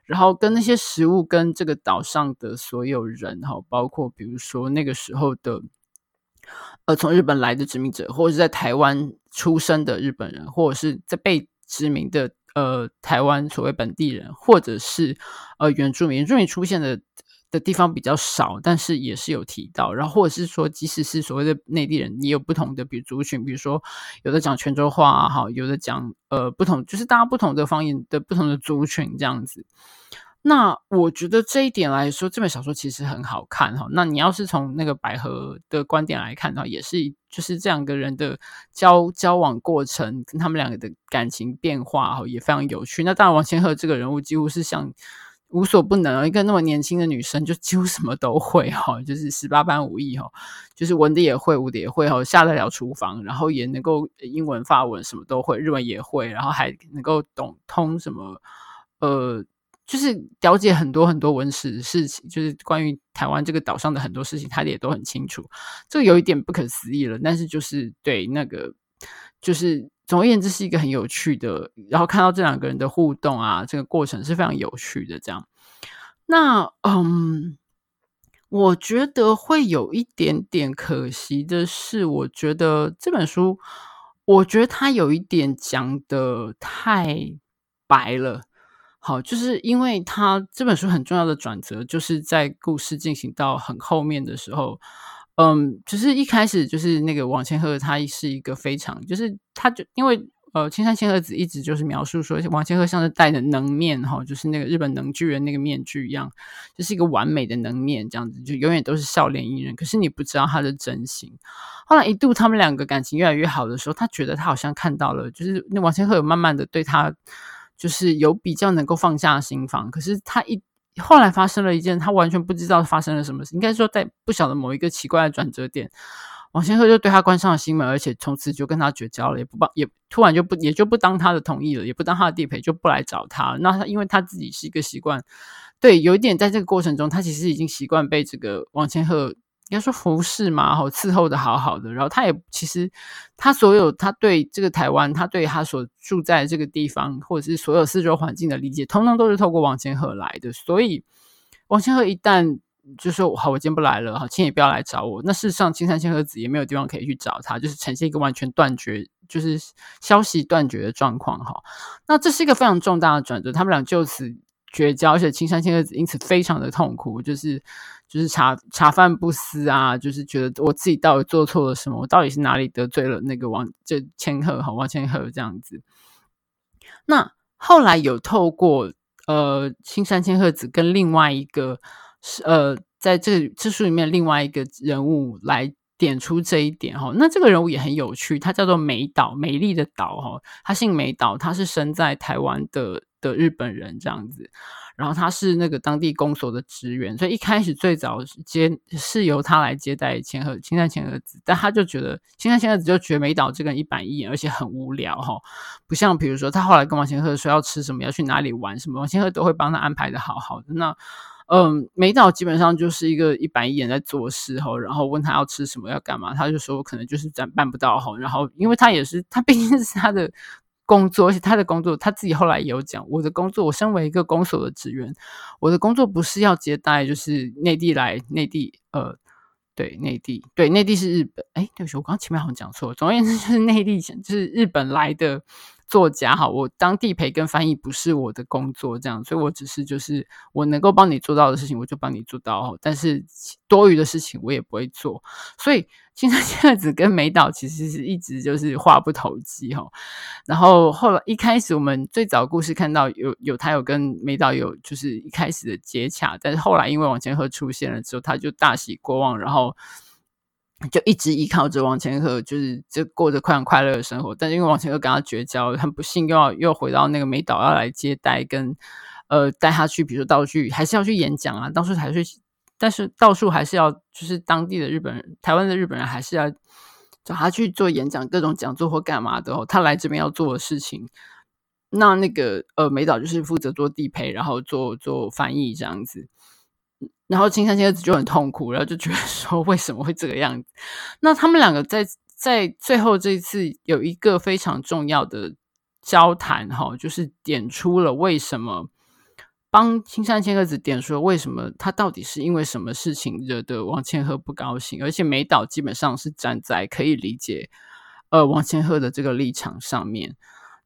然后跟那些食物跟这个岛上的所有人哈，包括比如说那个时候的，呃，从日本来的殖民者，或者是在台湾出生的日本人，或者是在被殖民的呃台湾所谓本地人，或者是呃原住民，原住民出现的。的地方比较少，但是也是有提到，然后或者是说，即使是所谓的内地人，也有不同的，比如族群，比如说有的讲泉州话啊，哈，有的讲呃不同，就是大家不同的方言的不同的族群这样子。那我觉得这一点来说，这本小说其实很好看哈。那你要是从那个百合的观点来看的话，也是就是这两个人的交交往过程，跟他们两个的感情变化哈，也非常有趣。那当然，王千鹤这个人物几乎是像。无所不能，一个那么年轻的女生就几乎什么都会哈，就是十八般武艺哈，就是文的也会，武的也会哈，下得了厨房，然后也能够英文、法文什么都会，日文也会，然后还能够懂通什么，呃，就是了解很多很多文史的事情，就是关于台湾这个岛上的很多事情，她也都很清楚。这个有一点不可思议了，但是就是对那个就是。总而言之，是一个很有趣的。然后看到这两个人的互动啊，这个过程是非常有趣的。这样，那嗯，我觉得会有一点点可惜的是，我觉得这本书，我觉得它有一点讲得太白了。好，就是因为它这本书很重要的转折，就是在故事进行到很后面的时候。嗯，就是一开始就是那个王千鹤，他是一个非常，就是他就因为呃青山千鹤子一直就是描述说王千鹤像是戴的能面哈，就是那个日本能剧人那个面具一样，就是一个完美的能面这样子，就永远都是笑脸迎人。可是你不知道他的真心。后来一度他们两个感情越来越好的时候，他觉得他好像看到了，就是那王千鹤有慢慢的对他，就是有比较能够放下心防。可是他一。后来发生了一件他完全不知道发生了什么事，应该说在不晓得某一个奇怪的转折点，王千鹤就对他关上了心门，而且从此就跟他绝交了，也不帮，也突然就不也就不当他的同意了，也不当他的地陪，就不来找他。那他因为他自己是一个习惯，对，有一点在这个过程中，他其实已经习惯被这个王千鹤。应该说服侍嘛，好伺候的好好的，然后他也其实他所有他对这个台湾，他对他所住在这个地方，或者是所有四周环境的理解，通通都是透过王千鹤来的。所以王千鹤一旦就说好，我今天不来了，好，请也不要来找我。那事实上，青山千鹤子也没有地方可以去找他，就是呈现一个完全断绝，就是消息断绝的状况哈。那这是一个非常重大的转折，他们俩就此绝交，而且青山千鹤子因此非常的痛苦，就是。就是茶茶饭不思啊，就是觉得我自己到底做错了什么？我到底是哪里得罪了那个王就千鹤哈王千鹤这样子？那后来有透过呃青山千鹤子跟另外一个呃在这这书里面另外一个人物来点出这一点哈。那这个人物也很有趣，他叫做美岛，美丽的岛哈，他姓美岛，他是生在台湾的的日本人这样子。然后他是那个当地公所的职员，所以一开始最早接是由他来接待千鹤青山千鹤子，但他就觉得青山千鹤子就觉得美岛这个人一板一眼，而且很无聊哈，不像比如说他后来跟王千鹤说要吃什么，要去哪里玩什么，王千鹤都会帮他安排的好好的。那嗯，美岛基本上就是一个一板一眼在做事哈，然后问他要吃什么要干嘛，他就说可能就是咱办不到哈，然后因为他也是他毕竟是他的。工作，而且他的工作，他自己后来也有讲，我的工作，我身为一个公所的职员，我的工作不是要接待，就是内地来内地，呃，对，内地，对，内地是日本，哎，对不起，我刚刚前面好像讲错了，总而言之就是内地，就是日本来的。作家哈，我当地陪跟翻译不是我的工作，这样，所以我只是就是我能够帮你做到的事情，我就帮你做到，但是多余的事情我也不会做。所以青山千鹤子跟美岛其实是一直就是话不投机哈。然后后来一开始我们最早故事看到有有他有跟美岛有就是一开始的接洽，但是后来因为王千鹤出现了之后，他就大喜过望，然后。就一直依靠着王千鹤，就是就过着快很快乐的生活。但是因为王千鹤跟他绝交，很不幸又要又回到那个美岛要来接待，跟呃带他去，比如说到处还是要去演讲啊，到处还是，但是到处还是要就是当地的日本人、台湾的日本人还是要找他去做演讲、各种讲座或干嘛的哦。他来这边要做的事情，那那个呃美岛就是负责做地陪，然后做做翻译这样子。然后青山千鹤子就很痛苦，然后就觉得说为什么会这个样子？那他们两个在在最后这一次有一个非常重要的交谈哈，就是点出了为什么帮青山千鹤子点出了为什么他到底是因为什么事情惹得王千鹤不高兴，而且美岛基本上是站在可以理解呃王千鹤的这个立场上面。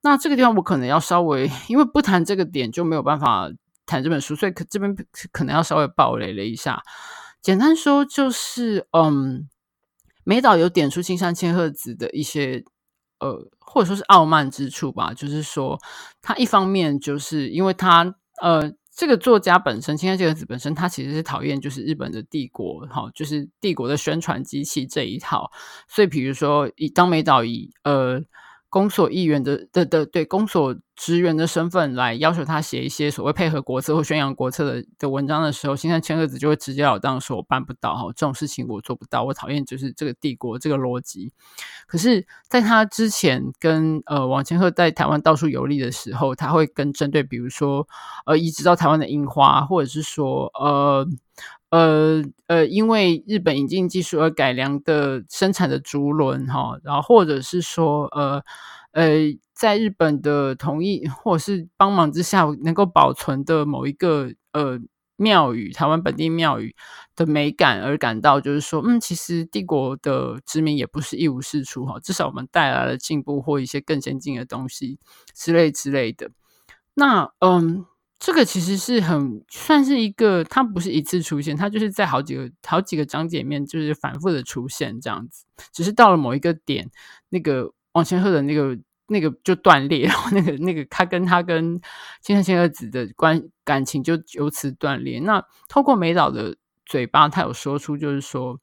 那这个地方我可能要稍微，因为不谈这个点就没有办法谈这本书，所以可这边可能要稍微暴雷了一下。简单说就是，嗯，美岛有点出青山千鹤子的一些。呃，或者说是傲慢之处吧，就是说，他一方面就是因为他，呃，这个作家本身，青山千鹤子本身，他其实是讨厌就是日本的帝国，哈，就是帝国的宣传机器这一套，所以比如说以当美岛以呃。公所议员的的的对公所职员的身份来要求他写一些所谓配合国策或宣扬国策的的文章的时候，青山千鹤子就会直截了当说：“我办不到哈，这种事情我做不到，我讨厌就是这个帝国这个逻辑。”可是，在他之前跟呃王千鹤在台湾到处游历的时候，他会跟针对比如说呃移植到台湾的樱花，或者是说呃。呃呃，因为日本引进技术而改良的生产的竹轮哈，然后或者是说呃呃，在日本的同意或者是帮忙之下，能够保存的某一个呃庙宇，台湾本地庙宇的美感而感到就是说，嗯，其实帝国的殖民也不是一无是处哈，至少我们带来了进步或一些更先进的东西之类之类的。那嗯。这个其实是很算是一个，它不是一次出现，它就是在好几个好几个章节里面就是反复的出现这样子。只是到了某一个点，那个王千鹤的那个那个就断裂，然 后那个那个他跟他跟青山千鹤子的关感情就由此断裂。那透过美岛的嘴巴，他有说出就是说。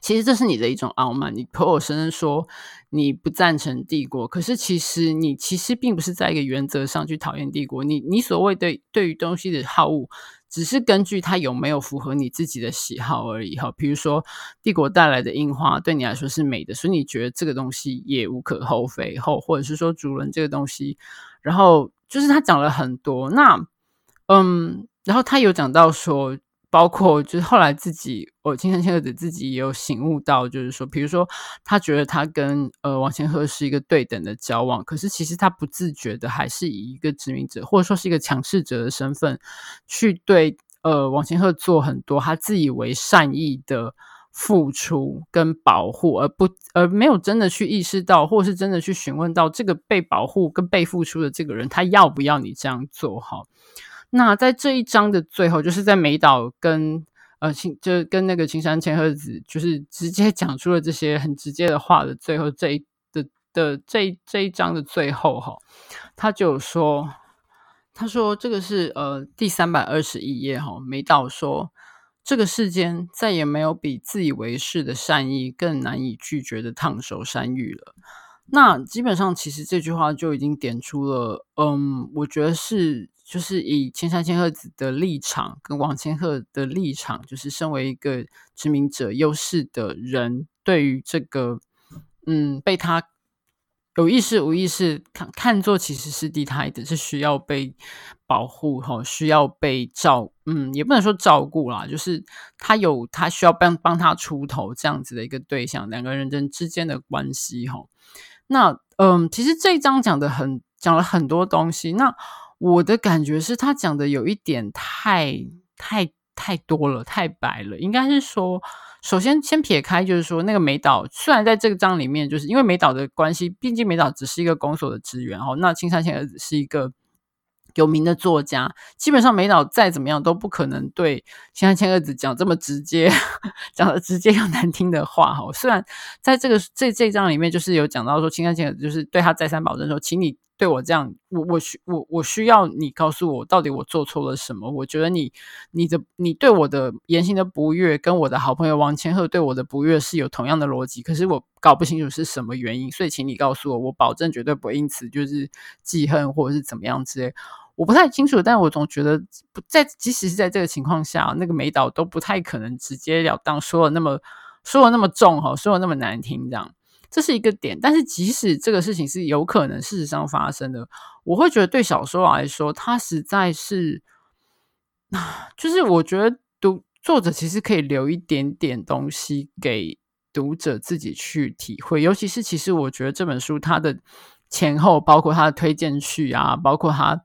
其实这是你的一种傲慢，你口口声声说你不赞成帝国，可是其实你其实并不是在一个原则上去讨厌帝国。你你所谓对对于东西的好恶，只是根据它有没有符合你自己的喜好而已。哈，比如说帝国带来的樱花对你来说是美的，所以你觉得这个东西也无可厚非。后或者是说主人这个东西，然后就是他讲了很多。那嗯，然后他有讲到说。包括就是后来自己，我青山千鹤子自己也有醒悟到，就是说，比如说他觉得他跟呃王千贺是一个对等的交往，可是其实他不自觉的还是以一个殖民者或者说是一个强势者的身份去对呃王千贺做很多他自以为善意的付出跟保护，而不而没有真的去意识到，或是真的去询问到这个被保护跟被付出的这个人，他要不要你这样做哈？那在这一章的最后，就是在美岛跟呃青，就跟那个青山千鹤子，就是直接讲出了这些很直接的话的最后这一的的这这一章的最后哈，他就说，他说这个是呃第三百二十一页哈，美岛说这个世间再也没有比自以为是的善意更难以拒绝的烫手山芋了。那基本上其实这句话就已经点出了，嗯，我觉得是。就是以千山千鹤子的立场跟王千鹤的立场，就是身为一个殖民者优势的人，对于这个嗯被他有意识无意识看看作其实是第他的，是需要被保护哈，需要被照嗯也不能说照顾啦，就是他有他需要帮帮他出头这样子的一个对象，两个人人之间的关系哈。那嗯，其实这一章讲的很讲了很多东西，那。我的感觉是他讲的有一点太太太多了，太白了。应该是说，首先先撇开，就是说那个美岛，虽然在这个章里面，就是因为美岛的关系，毕竟美岛只是一个宫锁的职员哦。那青山千鹤子是一个有名的作家，基本上美岛再怎么样都不可能对青山千鹤子讲这么直接，讲的直接又难听的话哈。虽然在这个这这章里面，就是有讲到说青山千鹤子就是对他再三保证说，请你。对我这样，我我需我我需要你告诉我，到底我做错了什么？我觉得你你的你对我的言行的不悦，跟我的好朋友王千鹤对我的不悦是有同样的逻辑，可是我搞不清楚是什么原因，所以请你告诉我，我保证绝对不会因此就是记恨或者是怎么样之类。我不太清楚，但我总觉得不在，即使是在这个情况下，那个美岛都不太可能直截了当说了那么说了那么重哈，说了那么难听这样。这是一个点，但是即使这个事情是有可能事实上发生的，我会觉得对小说来说，它实在是啊，就是我觉得读作者其实可以留一点点东西给读者自己去体会，尤其是其实我觉得这本书它的前后，包括它的推荐序啊，包括它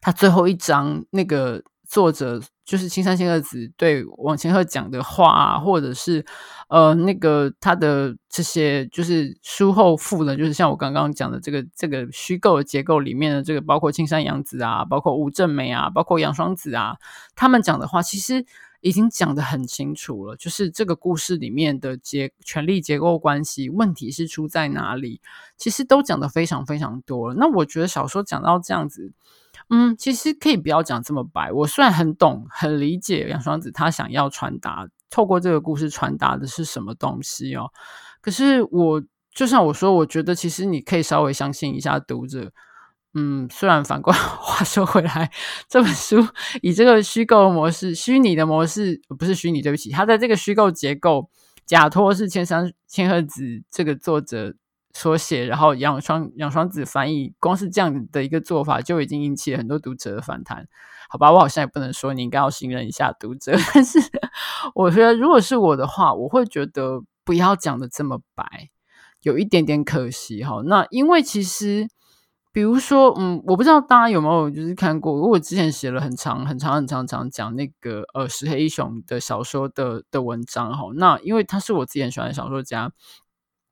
他最后一章那个作者。就是青山千鹤子对往前鹤讲的话，或者是呃那个他的这些，就是书后附的，就是像我刚刚讲的这个这个虚构的结构里面的这个，包括青山洋子啊，包括吴正梅啊，包括杨双子啊，他们讲的话其实已经讲得很清楚了。就是这个故事里面的结权力结构关系问题是出在哪里，其实都讲得非常非常多了。那我觉得小说讲到这样子。嗯，其实可以不要讲这么白。我虽然很懂、很理解杨双子他想要传达，透过这个故事传达的是什么东西哦。可是我就像我说，我觉得其实你可以稍微相信一下读者。嗯，虽然反过 话说回来，这本书以这个虚构模式、虚拟的模式，不是虚拟，对不起，它在这个虚构结构假托是千山千鹤子这个作者。所写，然后杨双杨双子翻译，光是这样的一个做法就已经引起了很多读者的反弹。好吧，我好像也不能说你应该要信任一下读者，但是我觉得如果是我的话，我会觉得不要讲的这么白，有一点点可惜哈。那因为其实，比如说，嗯，我不知道大家有没有就是看过，我之前写了很长很长很长很长讲那个呃石黑一雄的小说的的文章哈。那因为他是我自己很喜欢的小说家。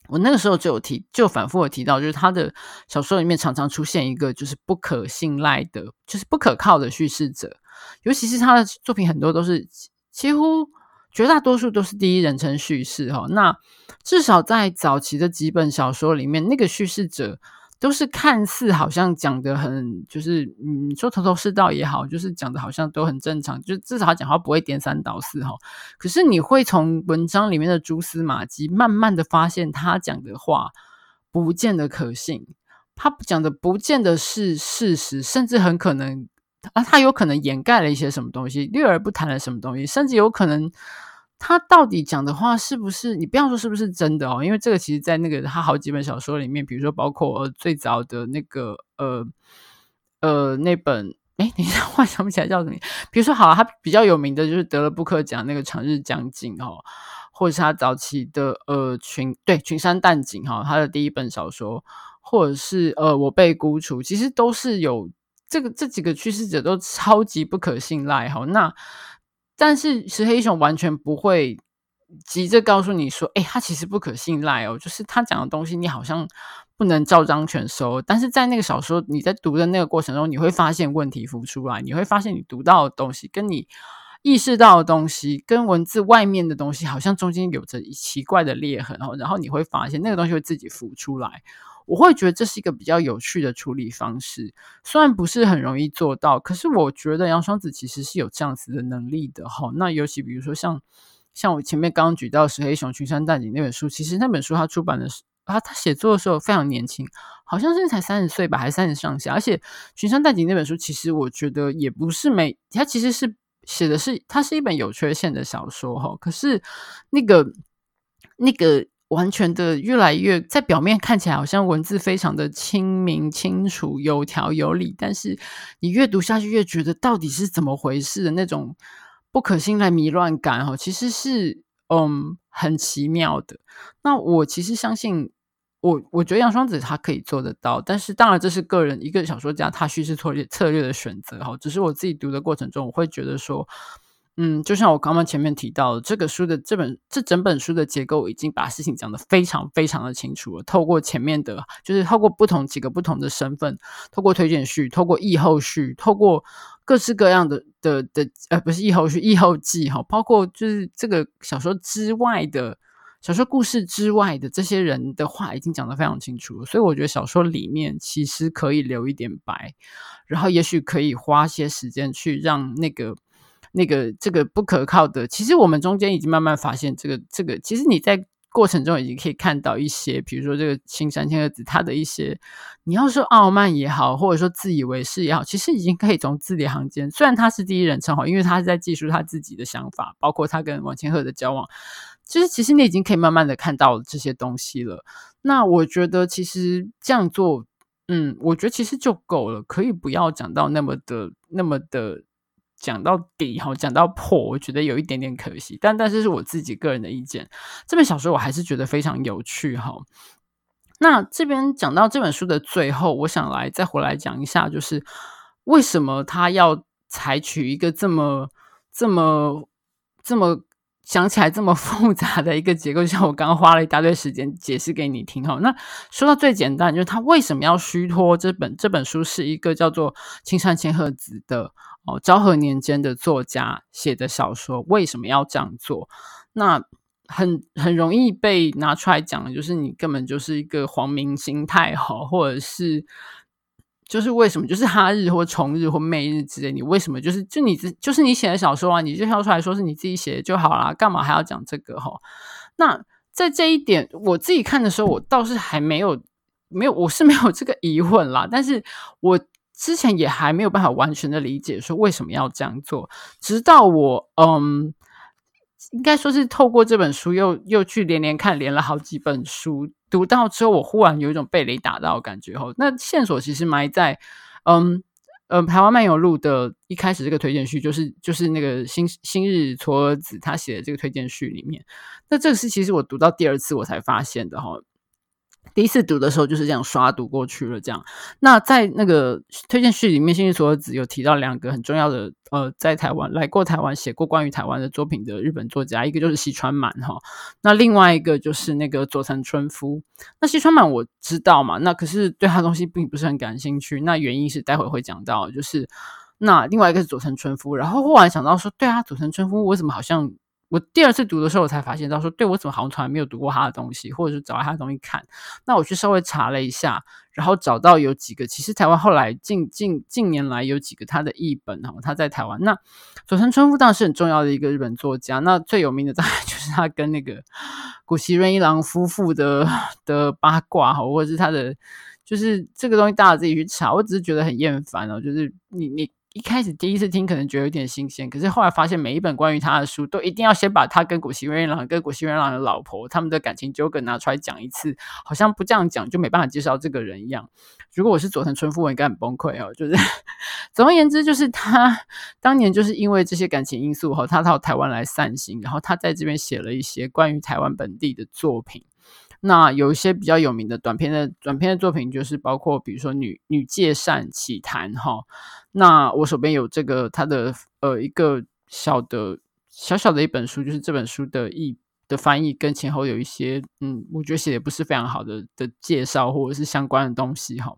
我那个时候就有提，就反复的提到，就是他的小说里面常常出现一个就是不可信赖的，就是不可靠的叙事者，尤其是他的作品很多都是几乎绝大多数都是第一人称叙事哈。那至少在早期的几本小说里面，那个叙事者。都是看似好像讲的很，就是嗯，说头头是道也好，就是讲的好像都很正常，就至少他讲话不会颠三倒四哈。可是你会从文章里面的蛛丝马迹，慢慢的发现他讲的话不见得可信，他讲的不见得是事实，甚至很可能啊，他有可能掩盖了一些什么东西，略而不谈了什么东西，甚至有可能。他到底讲的话是不是？你不要说是不是真的哦，因为这个其实，在那个他好几本小说里面，比如说包括呃最早的那个呃呃那本，哎，等一下，我想不起来叫什么。比如说，好，他比较有名的就是得了布克奖那个《长日将近》哦，或者是他早期的呃群对群山淡景哈，他的第一本小说，或者是呃我被孤雏，其实都是有这个这几个叙事者都超级不可信赖哈。那但是石黑一雄完全不会急着告诉你说，哎，他其实不可信赖哦，就是他讲的东西，你好像不能照章全收。但是在那个小说你在读的那个过程中，你会发现问题浮出来，你会发现你读到的东西跟你意识到的东西，跟文字外面的东西，好像中间有着奇怪的裂痕哦。然后你会发现那个东西会自己浮出来。我会觉得这是一个比较有趣的处理方式，虽然不是很容易做到，可是我觉得杨双子其实是有这样子的能力的哈。那尤其比如说像像我前面刚刚举到石黑一雄群山淡景那本书，其实那本书他出版的时啊，他写作的时候非常年轻，好像是才三十岁吧，还是三十上下。而且群山淡景那本书，其实我觉得也不是没，他其实是写的是，它是一本有缺陷的小说哈。可是那个那个。完全的越来越在表面看起来好像文字非常的清明清楚有条有理，但是你越读下去越觉得到底是怎么回事的那种不可信赖迷乱感哈，其实是嗯很奇妙的。那我其实相信我，我觉得杨双子他可以做得到，但是当然这是个人一个小说家他叙事策略策略的选择哈，只是我自己读的过程中我会觉得说。嗯，就像我刚刚前面提到的，这个书的这本这整本书的结构已经把事情讲得非常非常的清楚了。透过前面的，就是透过不同几个不同的身份，透过推荐序，透过译后序，透过各式各样的的的呃，不是译后序，译后记哈，包括就是这个小说之外的小说故事之外的这些人的话，已经讲得非常清楚了。所以我觉得小说里面其实可以留一点白，然后也许可以花些时间去让那个。那个这个不可靠的，其实我们中间已经慢慢发现，这个这个，其实你在过程中已经可以看到一些，比如说这个青山千鹤子他的一些，你要说傲慢也好，或者说自以为是也好，其实已经可以从字里行间，虽然他是第一人称哈，因为他是在记述他自己的想法，包括他跟王千鹤的交往，就是其实你已经可以慢慢的看到这些东西了。那我觉得其实这样做，嗯，我觉得其实就够了，可以不要讲到那么的那么的。讲到底哈，讲到破，我觉得有一点点可惜，但但是是我自己个人的意见。这本小说我还是觉得非常有趣哈。那这边讲到这本书的最后，我想来再回来讲一下，就是为什么他要采取一个这么、这么、这么。想起来这么 复杂的一个结构，像我刚刚花了一大堆时间解释给你听哈。那说到最简单，就是他为什么要虚脱这本这本书是一个叫做青山千鹤子的哦昭和年间的作家写的小说，为什么要这样做？那很很容易被拿出来讲就是你根本就是一个皇民心态哈，或者是。就是为什么就是哈日或崇日或媚日之类，你为什么就是就你就是你写的小说啊，你就跳出来说是你自己写的就好啦，干嘛还要讲这个哈？那在这一点，我自己看的时候，我倒是还没有没有，我是没有这个疑问啦。但是我之前也还没有办法完全的理解说为什么要这样做，直到我嗯。应该说是透过这本书又又去连连看，连了好几本书，读到之后，我忽然有一种被雷打到的感觉。齁，那线索其实埋在，嗯呃，台湾漫游录的一开始这个推荐序，就是就是那个新新日撮子他写的这个推荐序里面。那这个是其实我读到第二次我才发现的齁。第一次读的时候就是这样刷读过去了，这样。那在那个推荐序里面，新日嵯峨子有提到两个很重要的，呃，在台湾来过台湾写过关于台湾的作品的日本作家，一个就是西川满哈，那另外一个就是那个佐藤春夫。那西川满我知道嘛，那可是对他东西并不是很感兴趣。那原因是待会会讲到，就是那另外一个是佐藤春夫。然后后来想到说，对啊，佐藤春夫为什么好像？我第二次读的时候，我才发现到说，对，我怎么好像从来没有读过他的东西，或者是找他的东西看。那我去稍微查了一下，然后找到有几个，其实台湾后来近近近年来有几个他的译本哈，他在台湾。那佐藤春夫当然是很重要的一个日本作家，那最有名的当然就是 他跟那个谷崎润一郎夫妇的的八卦哈，或者是他的，就是这个东西大家自己去查。我只是觉得很厌烦哦，就是你你。一开始第一次听可能觉得有点新鲜，可是后来发现每一本关于他的书都一定要先把他跟谷崎润一郎跟谷崎润一郎的老婆他们的感情纠葛拿出来讲一次，好像不这样讲就没办法介绍这个人一样。如果我是佐藤春夫，我应该很崩溃哦。就是 总而言之，就是他当年就是因为这些感情因素哈，他到台湾来散心，然后他在这边写了一些关于台湾本地的作品。那有一些比较有名的短篇的短篇的作品，就是包括比如说女女界善启谈哈。那我手边有这个他的呃一个小的小小的一本书，就是这本书的译的翻译跟前后有一些嗯，我觉得写的不是非常好的的介绍或者是相关的东西哈。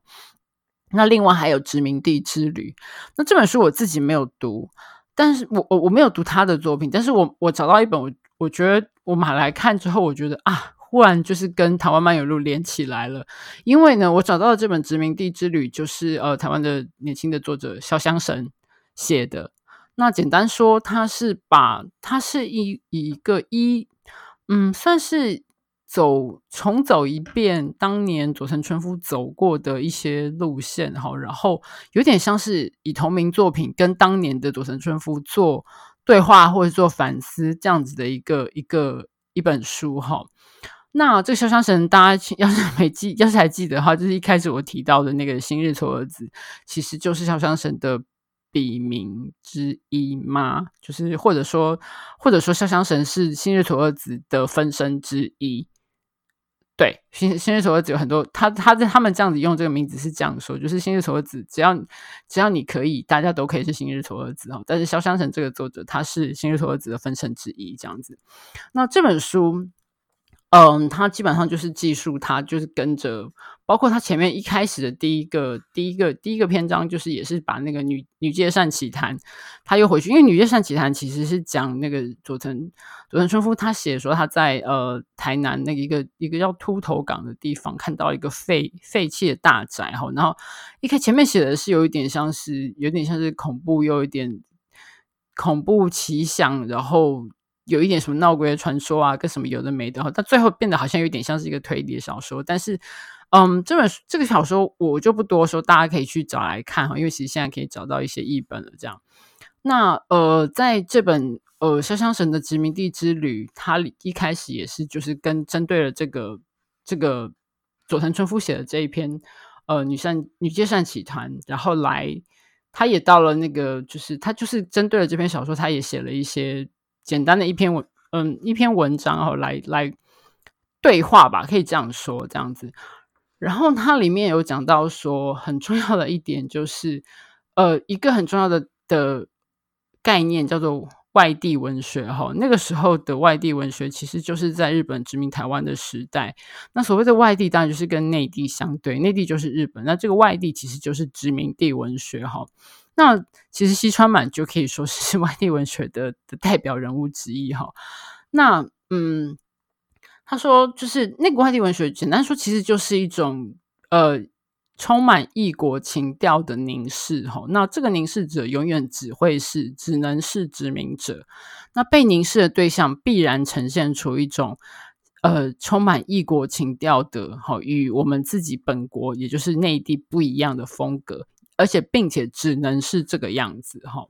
那另外还有殖民地之旅，那这本书我自己没有读，但是我我我没有读他的作品，但是我我找到一本我我觉得我买来看之后，我觉得啊。忽然就是跟台湾漫游录连起来了，因为呢，我找到了这本殖民地之旅，就是呃台湾的年轻的作者潇湘神写的。那简单说，他是把他是以以一个一嗯，算是走重走一遍当年佐藤春夫走过的一些路线哈，然后有点像是以同名作品跟当年的佐藤春夫做对话或者做反思这样子的一个一个一本书哈。那这个潇湘神，大家 要是没记，要是还记得的话，就是一开始我提到的那个新日嵯峨子，其实就是潇湘神的笔名之一吗？就是或者说，或者说潇湘神是新日嵯峨子的分身之一。对，新新日嵯峨子有很多，他他在他们这样子用这个名字是这样说，就是新日嵯峨子，只要只要你可以，大家都可以是新日嵯峨子哦。但是潇湘神这个作者，他是新日嵯峨子的分身之一，这样子。那这本书。嗯，他基本上就是记述，他就是跟着，包括他前面一开始的第一个、第一个、第一个篇章，就是也是把那个女女界善奇谈，他又回去，因为女界善奇谈其实是讲那个佐藤佐藤春夫，他写说他在呃台南那个一个一个叫秃头港的地方看到一个废废弃的大宅哈，然后一开前面写的是有一点像是有点像是恐怖，又有一点恐怖奇想，然后。有一点什么闹鬼的传说啊，跟什么有的没的哈，但最后变得好像有点像是一个推理小说。但是，嗯，这本这个小说我就不多说，大家可以去找来看哈，因为其实现在可以找到一些译本了。这样，那呃，在这本呃潇湘神的殖民地之旅，它一开始也是就是跟针对了这个这个佐藤春夫写的这一篇呃女善女界善启谈，然后来他也到了那个就是他就是针对了这篇小说，他也写了一些。简单的一篇文，嗯，一篇文章，然后来来对话吧，可以这样说，这样子。然后它里面有讲到说，很重要的一点就是，呃，一个很重要的的概念叫做外地文学。哈，那个时候的外地文学其实就是在日本殖民台湾的时代。那所谓的外地，当然就是跟内地相对，内地就是日本。那这个外地其实就是殖民地文学。哈，那其实西川满就可以说是外地文学的的代表人物之一。哈，那嗯。他说：“就是那个外地文学，简单说，其实就是一种呃，充满异国情调的凝视。哈，那这个凝视者永远只会是，只能是殖民者。那被凝视的对象必然呈现出一种呃，充满异国情调的，哈，与我们自己本国，也就是内地不一样的风格，而且并且只能是这个样子。哈，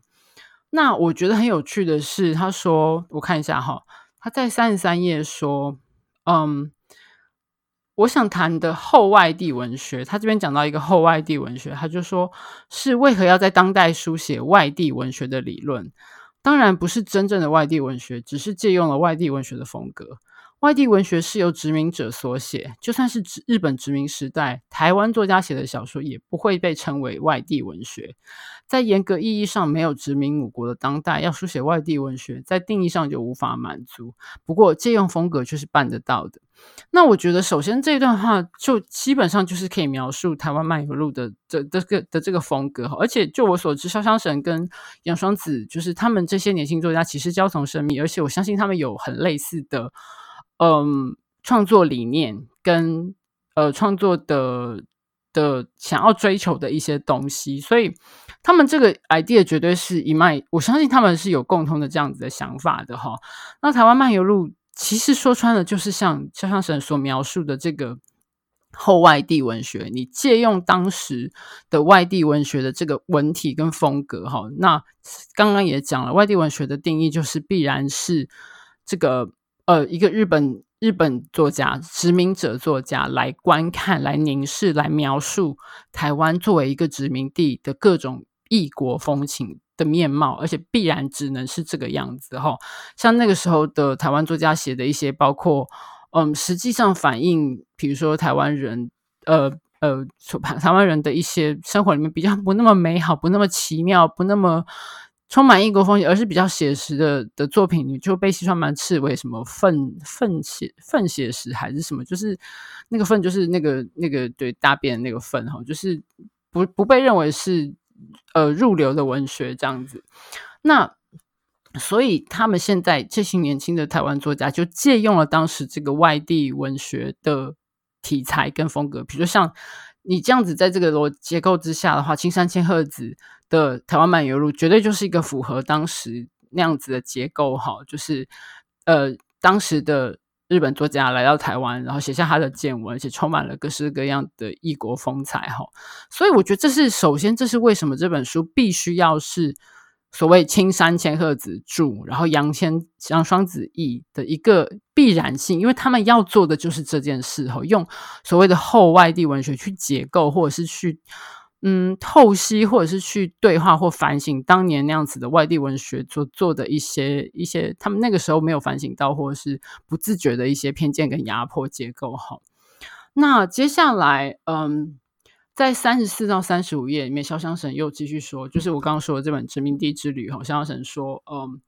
那我觉得很有趣的是，他说，我看一下哈，他在三十三页说。”嗯，我想谈的后外地文学，他这边讲到一个后外地文学，他就说是为何要在当代书写外地文学的理论，当然不是真正的外地文学，只是借用了外地文学的风格。外地文学是由殖民者所写，就算是日本殖民时代，台湾作家写的小说也不会被称为外地文学。在严格意义上没有殖民母国的当代，要书写外地文学，在定义上就无法满足。不过借用风格却是办得到的。那我觉得，首先这一段话就基本上就是可以描述《台湾漫游录》的这这个的这个风格。而且就我所知，潇湘神跟杨双子，就是他们这些年轻作家，其实交从甚密，而且我相信他们有很类似的。嗯，创作理念跟呃创作的的想要追求的一些东西，所以他们这个 idea 绝对是一脉，我相信他们是有共同的这样子的想法的哈。那台湾漫游录其实说穿了，就是像肖像神所描述的这个后外地文学，你借用当时的外地文学的这个文体跟风格哈。那刚刚也讲了，外地文学的定义就是必然是这个。呃，一个日本日本作家、殖民者作家来观看、来凝视、来描述台湾作为一个殖民地的各种异国风情的面貌，而且必然只能是这个样子哈。像那个时候的台湾作家写的一些，包括嗯，实际上反映，比如说台湾人，呃呃，台湾人的一些生活里面比较不那么美好、不那么奇妙、不那么。充满异国风情，而是比较写实的的作品，你就被西川满斥为什么粪粪写粪写实还是什么？就是那个粪，就是那个那个对大便那个粪哈，就是不不被认为是呃入流的文学这样子。那所以他们现在这些年轻的台湾作家就借用了当时这个外地文学的题材跟风格，比如说像。你这样子在这个逻结构之下的话，青山千鹤子的《台湾漫游录》绝对就是一个符合当时那样子的结构哈，就是呃，当时的日本作家来到台湾，然后写下他的见闻，而且充满了各式各样的异国风采哈。所以我觉得这是首先，这是为什么这本书必须要是。所谓青山千鹤子着，然后杨千杨双子译的一个必然性，因为他们要做的就是这件事哈，用所谓的后外地文学去解构，或者是去嗯透析，或者是去对话或反省当年那样子的外地文学所做的一些一些，他们那个时候没有反省到，或者是不自觉的一些偏见跟压迫结构哈。那接下来嗯。在三十四到三十五页里面，潇湘神又继续说，就是我刚刚说的这本《殖民地之旅》哈。潇湘神说，嗯，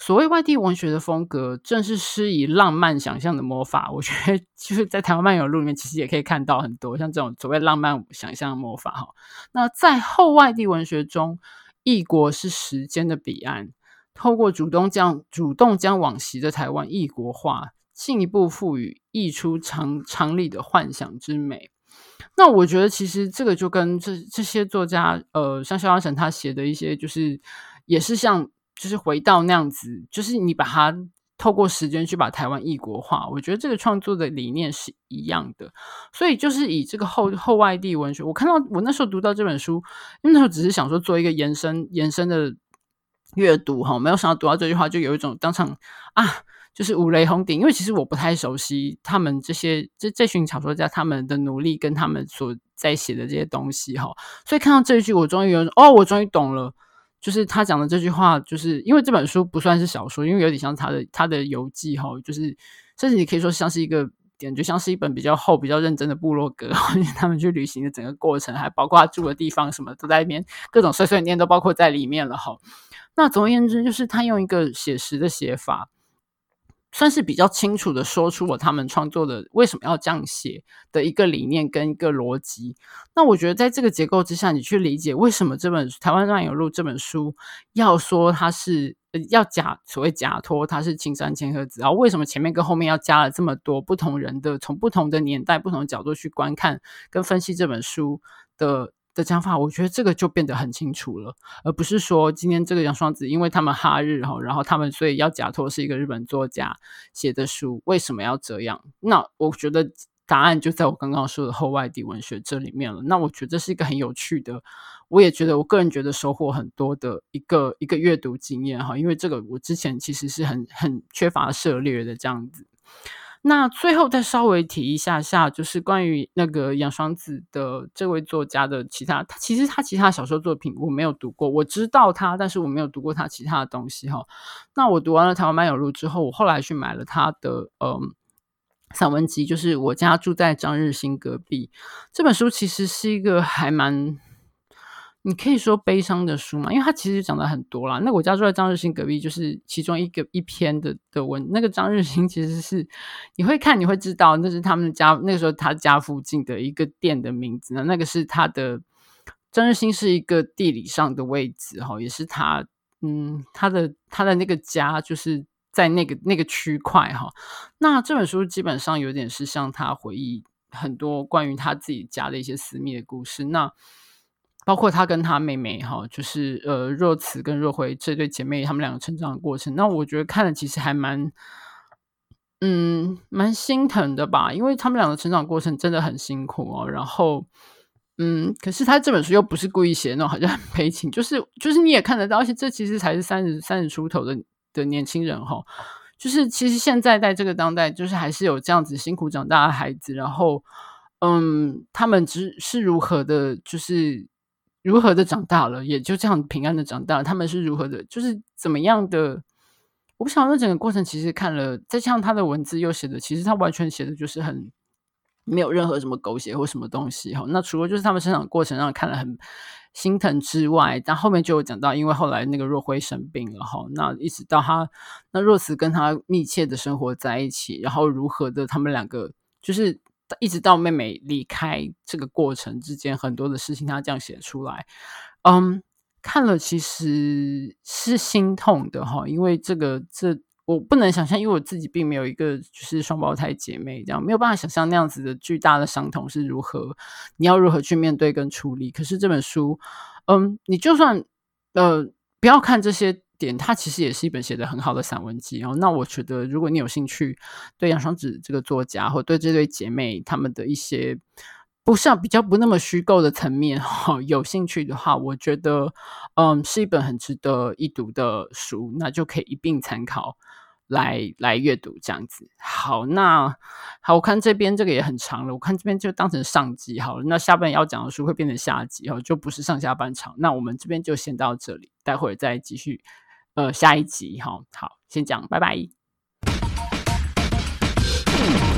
所谓外地文学的风格，正是施以浪漫想象的魔法。我觉得，就是在《台湾漫游录》里面，其实也可以看到很多像这种所谓浪漫想象的魔法哈。那在后外地文学中，异国是时间的彼岸，透过主动将主动将往昔的台湾异国化，进一步赋予溢出常常理的幻想之美。那我觉得，其实这个就跟这这些作家，呃，像潇湘神他写的一些，就是也是像，就是回到那样子，就是你把它透过时间去把台湾异国化，我觉得这个创作的理念是一样的。所以就是以这个后后外地文学，我看到我那时候读到这本书，因为那时候只是想说做一个延伸延伸的阅读哈，没有想到读到这句话，就有一种当场啊。就是五雷轰顶，因为其实我不太熟悉他们这些这这群小说家他们的努力跟他们所在写的这些东西哈，所以看到这一句，我终于有哦，我终于懂了，就是他讲的这句话，就是因为这本书不算是小说，因为有点像他的他的游记哈，就是甚至你可以说像是一个点，就像是一本比较厚、比较认真的部落格，他们去旅行的整个过程，还包括他住的地方，什么都在里面，各种碎碎念都包括在里面了哈。那总而言之，就是他用一个写实的写法。算是比较清楚的说出了他们创作的为什么要这样写的一个理念跟一个逻辑。那我觉得在这个结构之下，你去理解为什么这本《台湾漫游录》这本书要说它是要假所谓假托它是青山千鹤子，然后为什么前面跟后面要加了这么多不同人的从不同的年代、不同的角度去观看跟分析这本书的。的讲法，我觉得这个就变得很清楚了，而不是说今天这个杨双子，因为他们哈日哈，然后他们所以要假托是一个日本作家写的书，为什么要这样？那我觉得答案就在我刚刚说的后外地文学这里面了。那我觉得这是一个很有趣的，我也觉得我个人觉得收获很多的一个一个阅读经验哈，因为这个我之前其实是很很缺乏涉猎的这样子。那最后再稍微提一下下，就是关于那个杨双子的这位作家的其他，他其实他其他小说作品我没有读过，我知道他，但是我没有读过他其他的东西哈。那我读完了《台湾漫游录》之后，我后来去买了他的嗯散文集，就是我家住在张日新隔壁这本书，其实是一个还蛮。你可以说悲伤的书嘛，因为它其实讲的很多啦。那我家住在张日新隔壁，就是其中一个一篇的的文。那个张日新其实是你会看，你会知道那是他们家那个时候他家附近的一个店的名字呢。那个是他的张日新是一个地理上的位置哈，也是他嗯他的他的那个家就是在那个那个区块哈。那这本书基本上有点是向他回忆很多关于他自己家的一些私密的故事。那包括他跟他妹妹哈，就是呃若慈跟若辉这对姐妹，他们两个成长的过程，那我觉得看了其实还蛮，嗯，蛮心疼的吧，因为他们两个成长过程真的很辛苦哦。然后，嗯，可是他这本书又不是故意写那种，好像很悲情，就是就是你也看得到，而且这其实才是三十三十出头的的年轻人哈，就是其实现在在这个当代，就是还是有这样子辛苦长大的孩子，然后，嗯，他们只是如何的，就是。如何的长大了，也就这样平安的长大了。他们是如何的，就是怎么样的？我不晓得那整个过程，其实看了，再像他的文字又写的，其实他完全写的就是很没有任何什么狗血或什么东西哈。那除了就是他们生长过程让看了很心疼之外，但后面就有讲到，因为后来那个若辉生病了哈，那一直到他那若慈跟他密切的生活在一起，然后如何的他们两个就是。一直到妹妹离开这个过程之间，很多的事情他这样写出来，嗯，看了其实是心痛的哈，因为这个这我不能想象，因为我自己并没有一个就是双胞胎姐妹，这样没有办法想象那样子的巨大的伤痛是如何，你要如何去面对跟处理。可是这本书，嗯，你就算呃不要看这些。点，它其实也是一本写得很好的散文集哦。那我觉得，如果你有兴趣对杨双子这个作家，或对这对姐妹他们的一些不像比较不那么虚构的层面哈、有兴趣的话，我觉得嗯是一本很值得一读的书，那就可以一并参考。来来阅读这样子，好，那好，我看这边这个也很长了，我看这边就当成上集好了。那下半要讲的书会变成下集哦，就不是上下半场。那我们这边就先到这里，待会再继续，呃，下一集哈。好，先讲，拜拜。嗯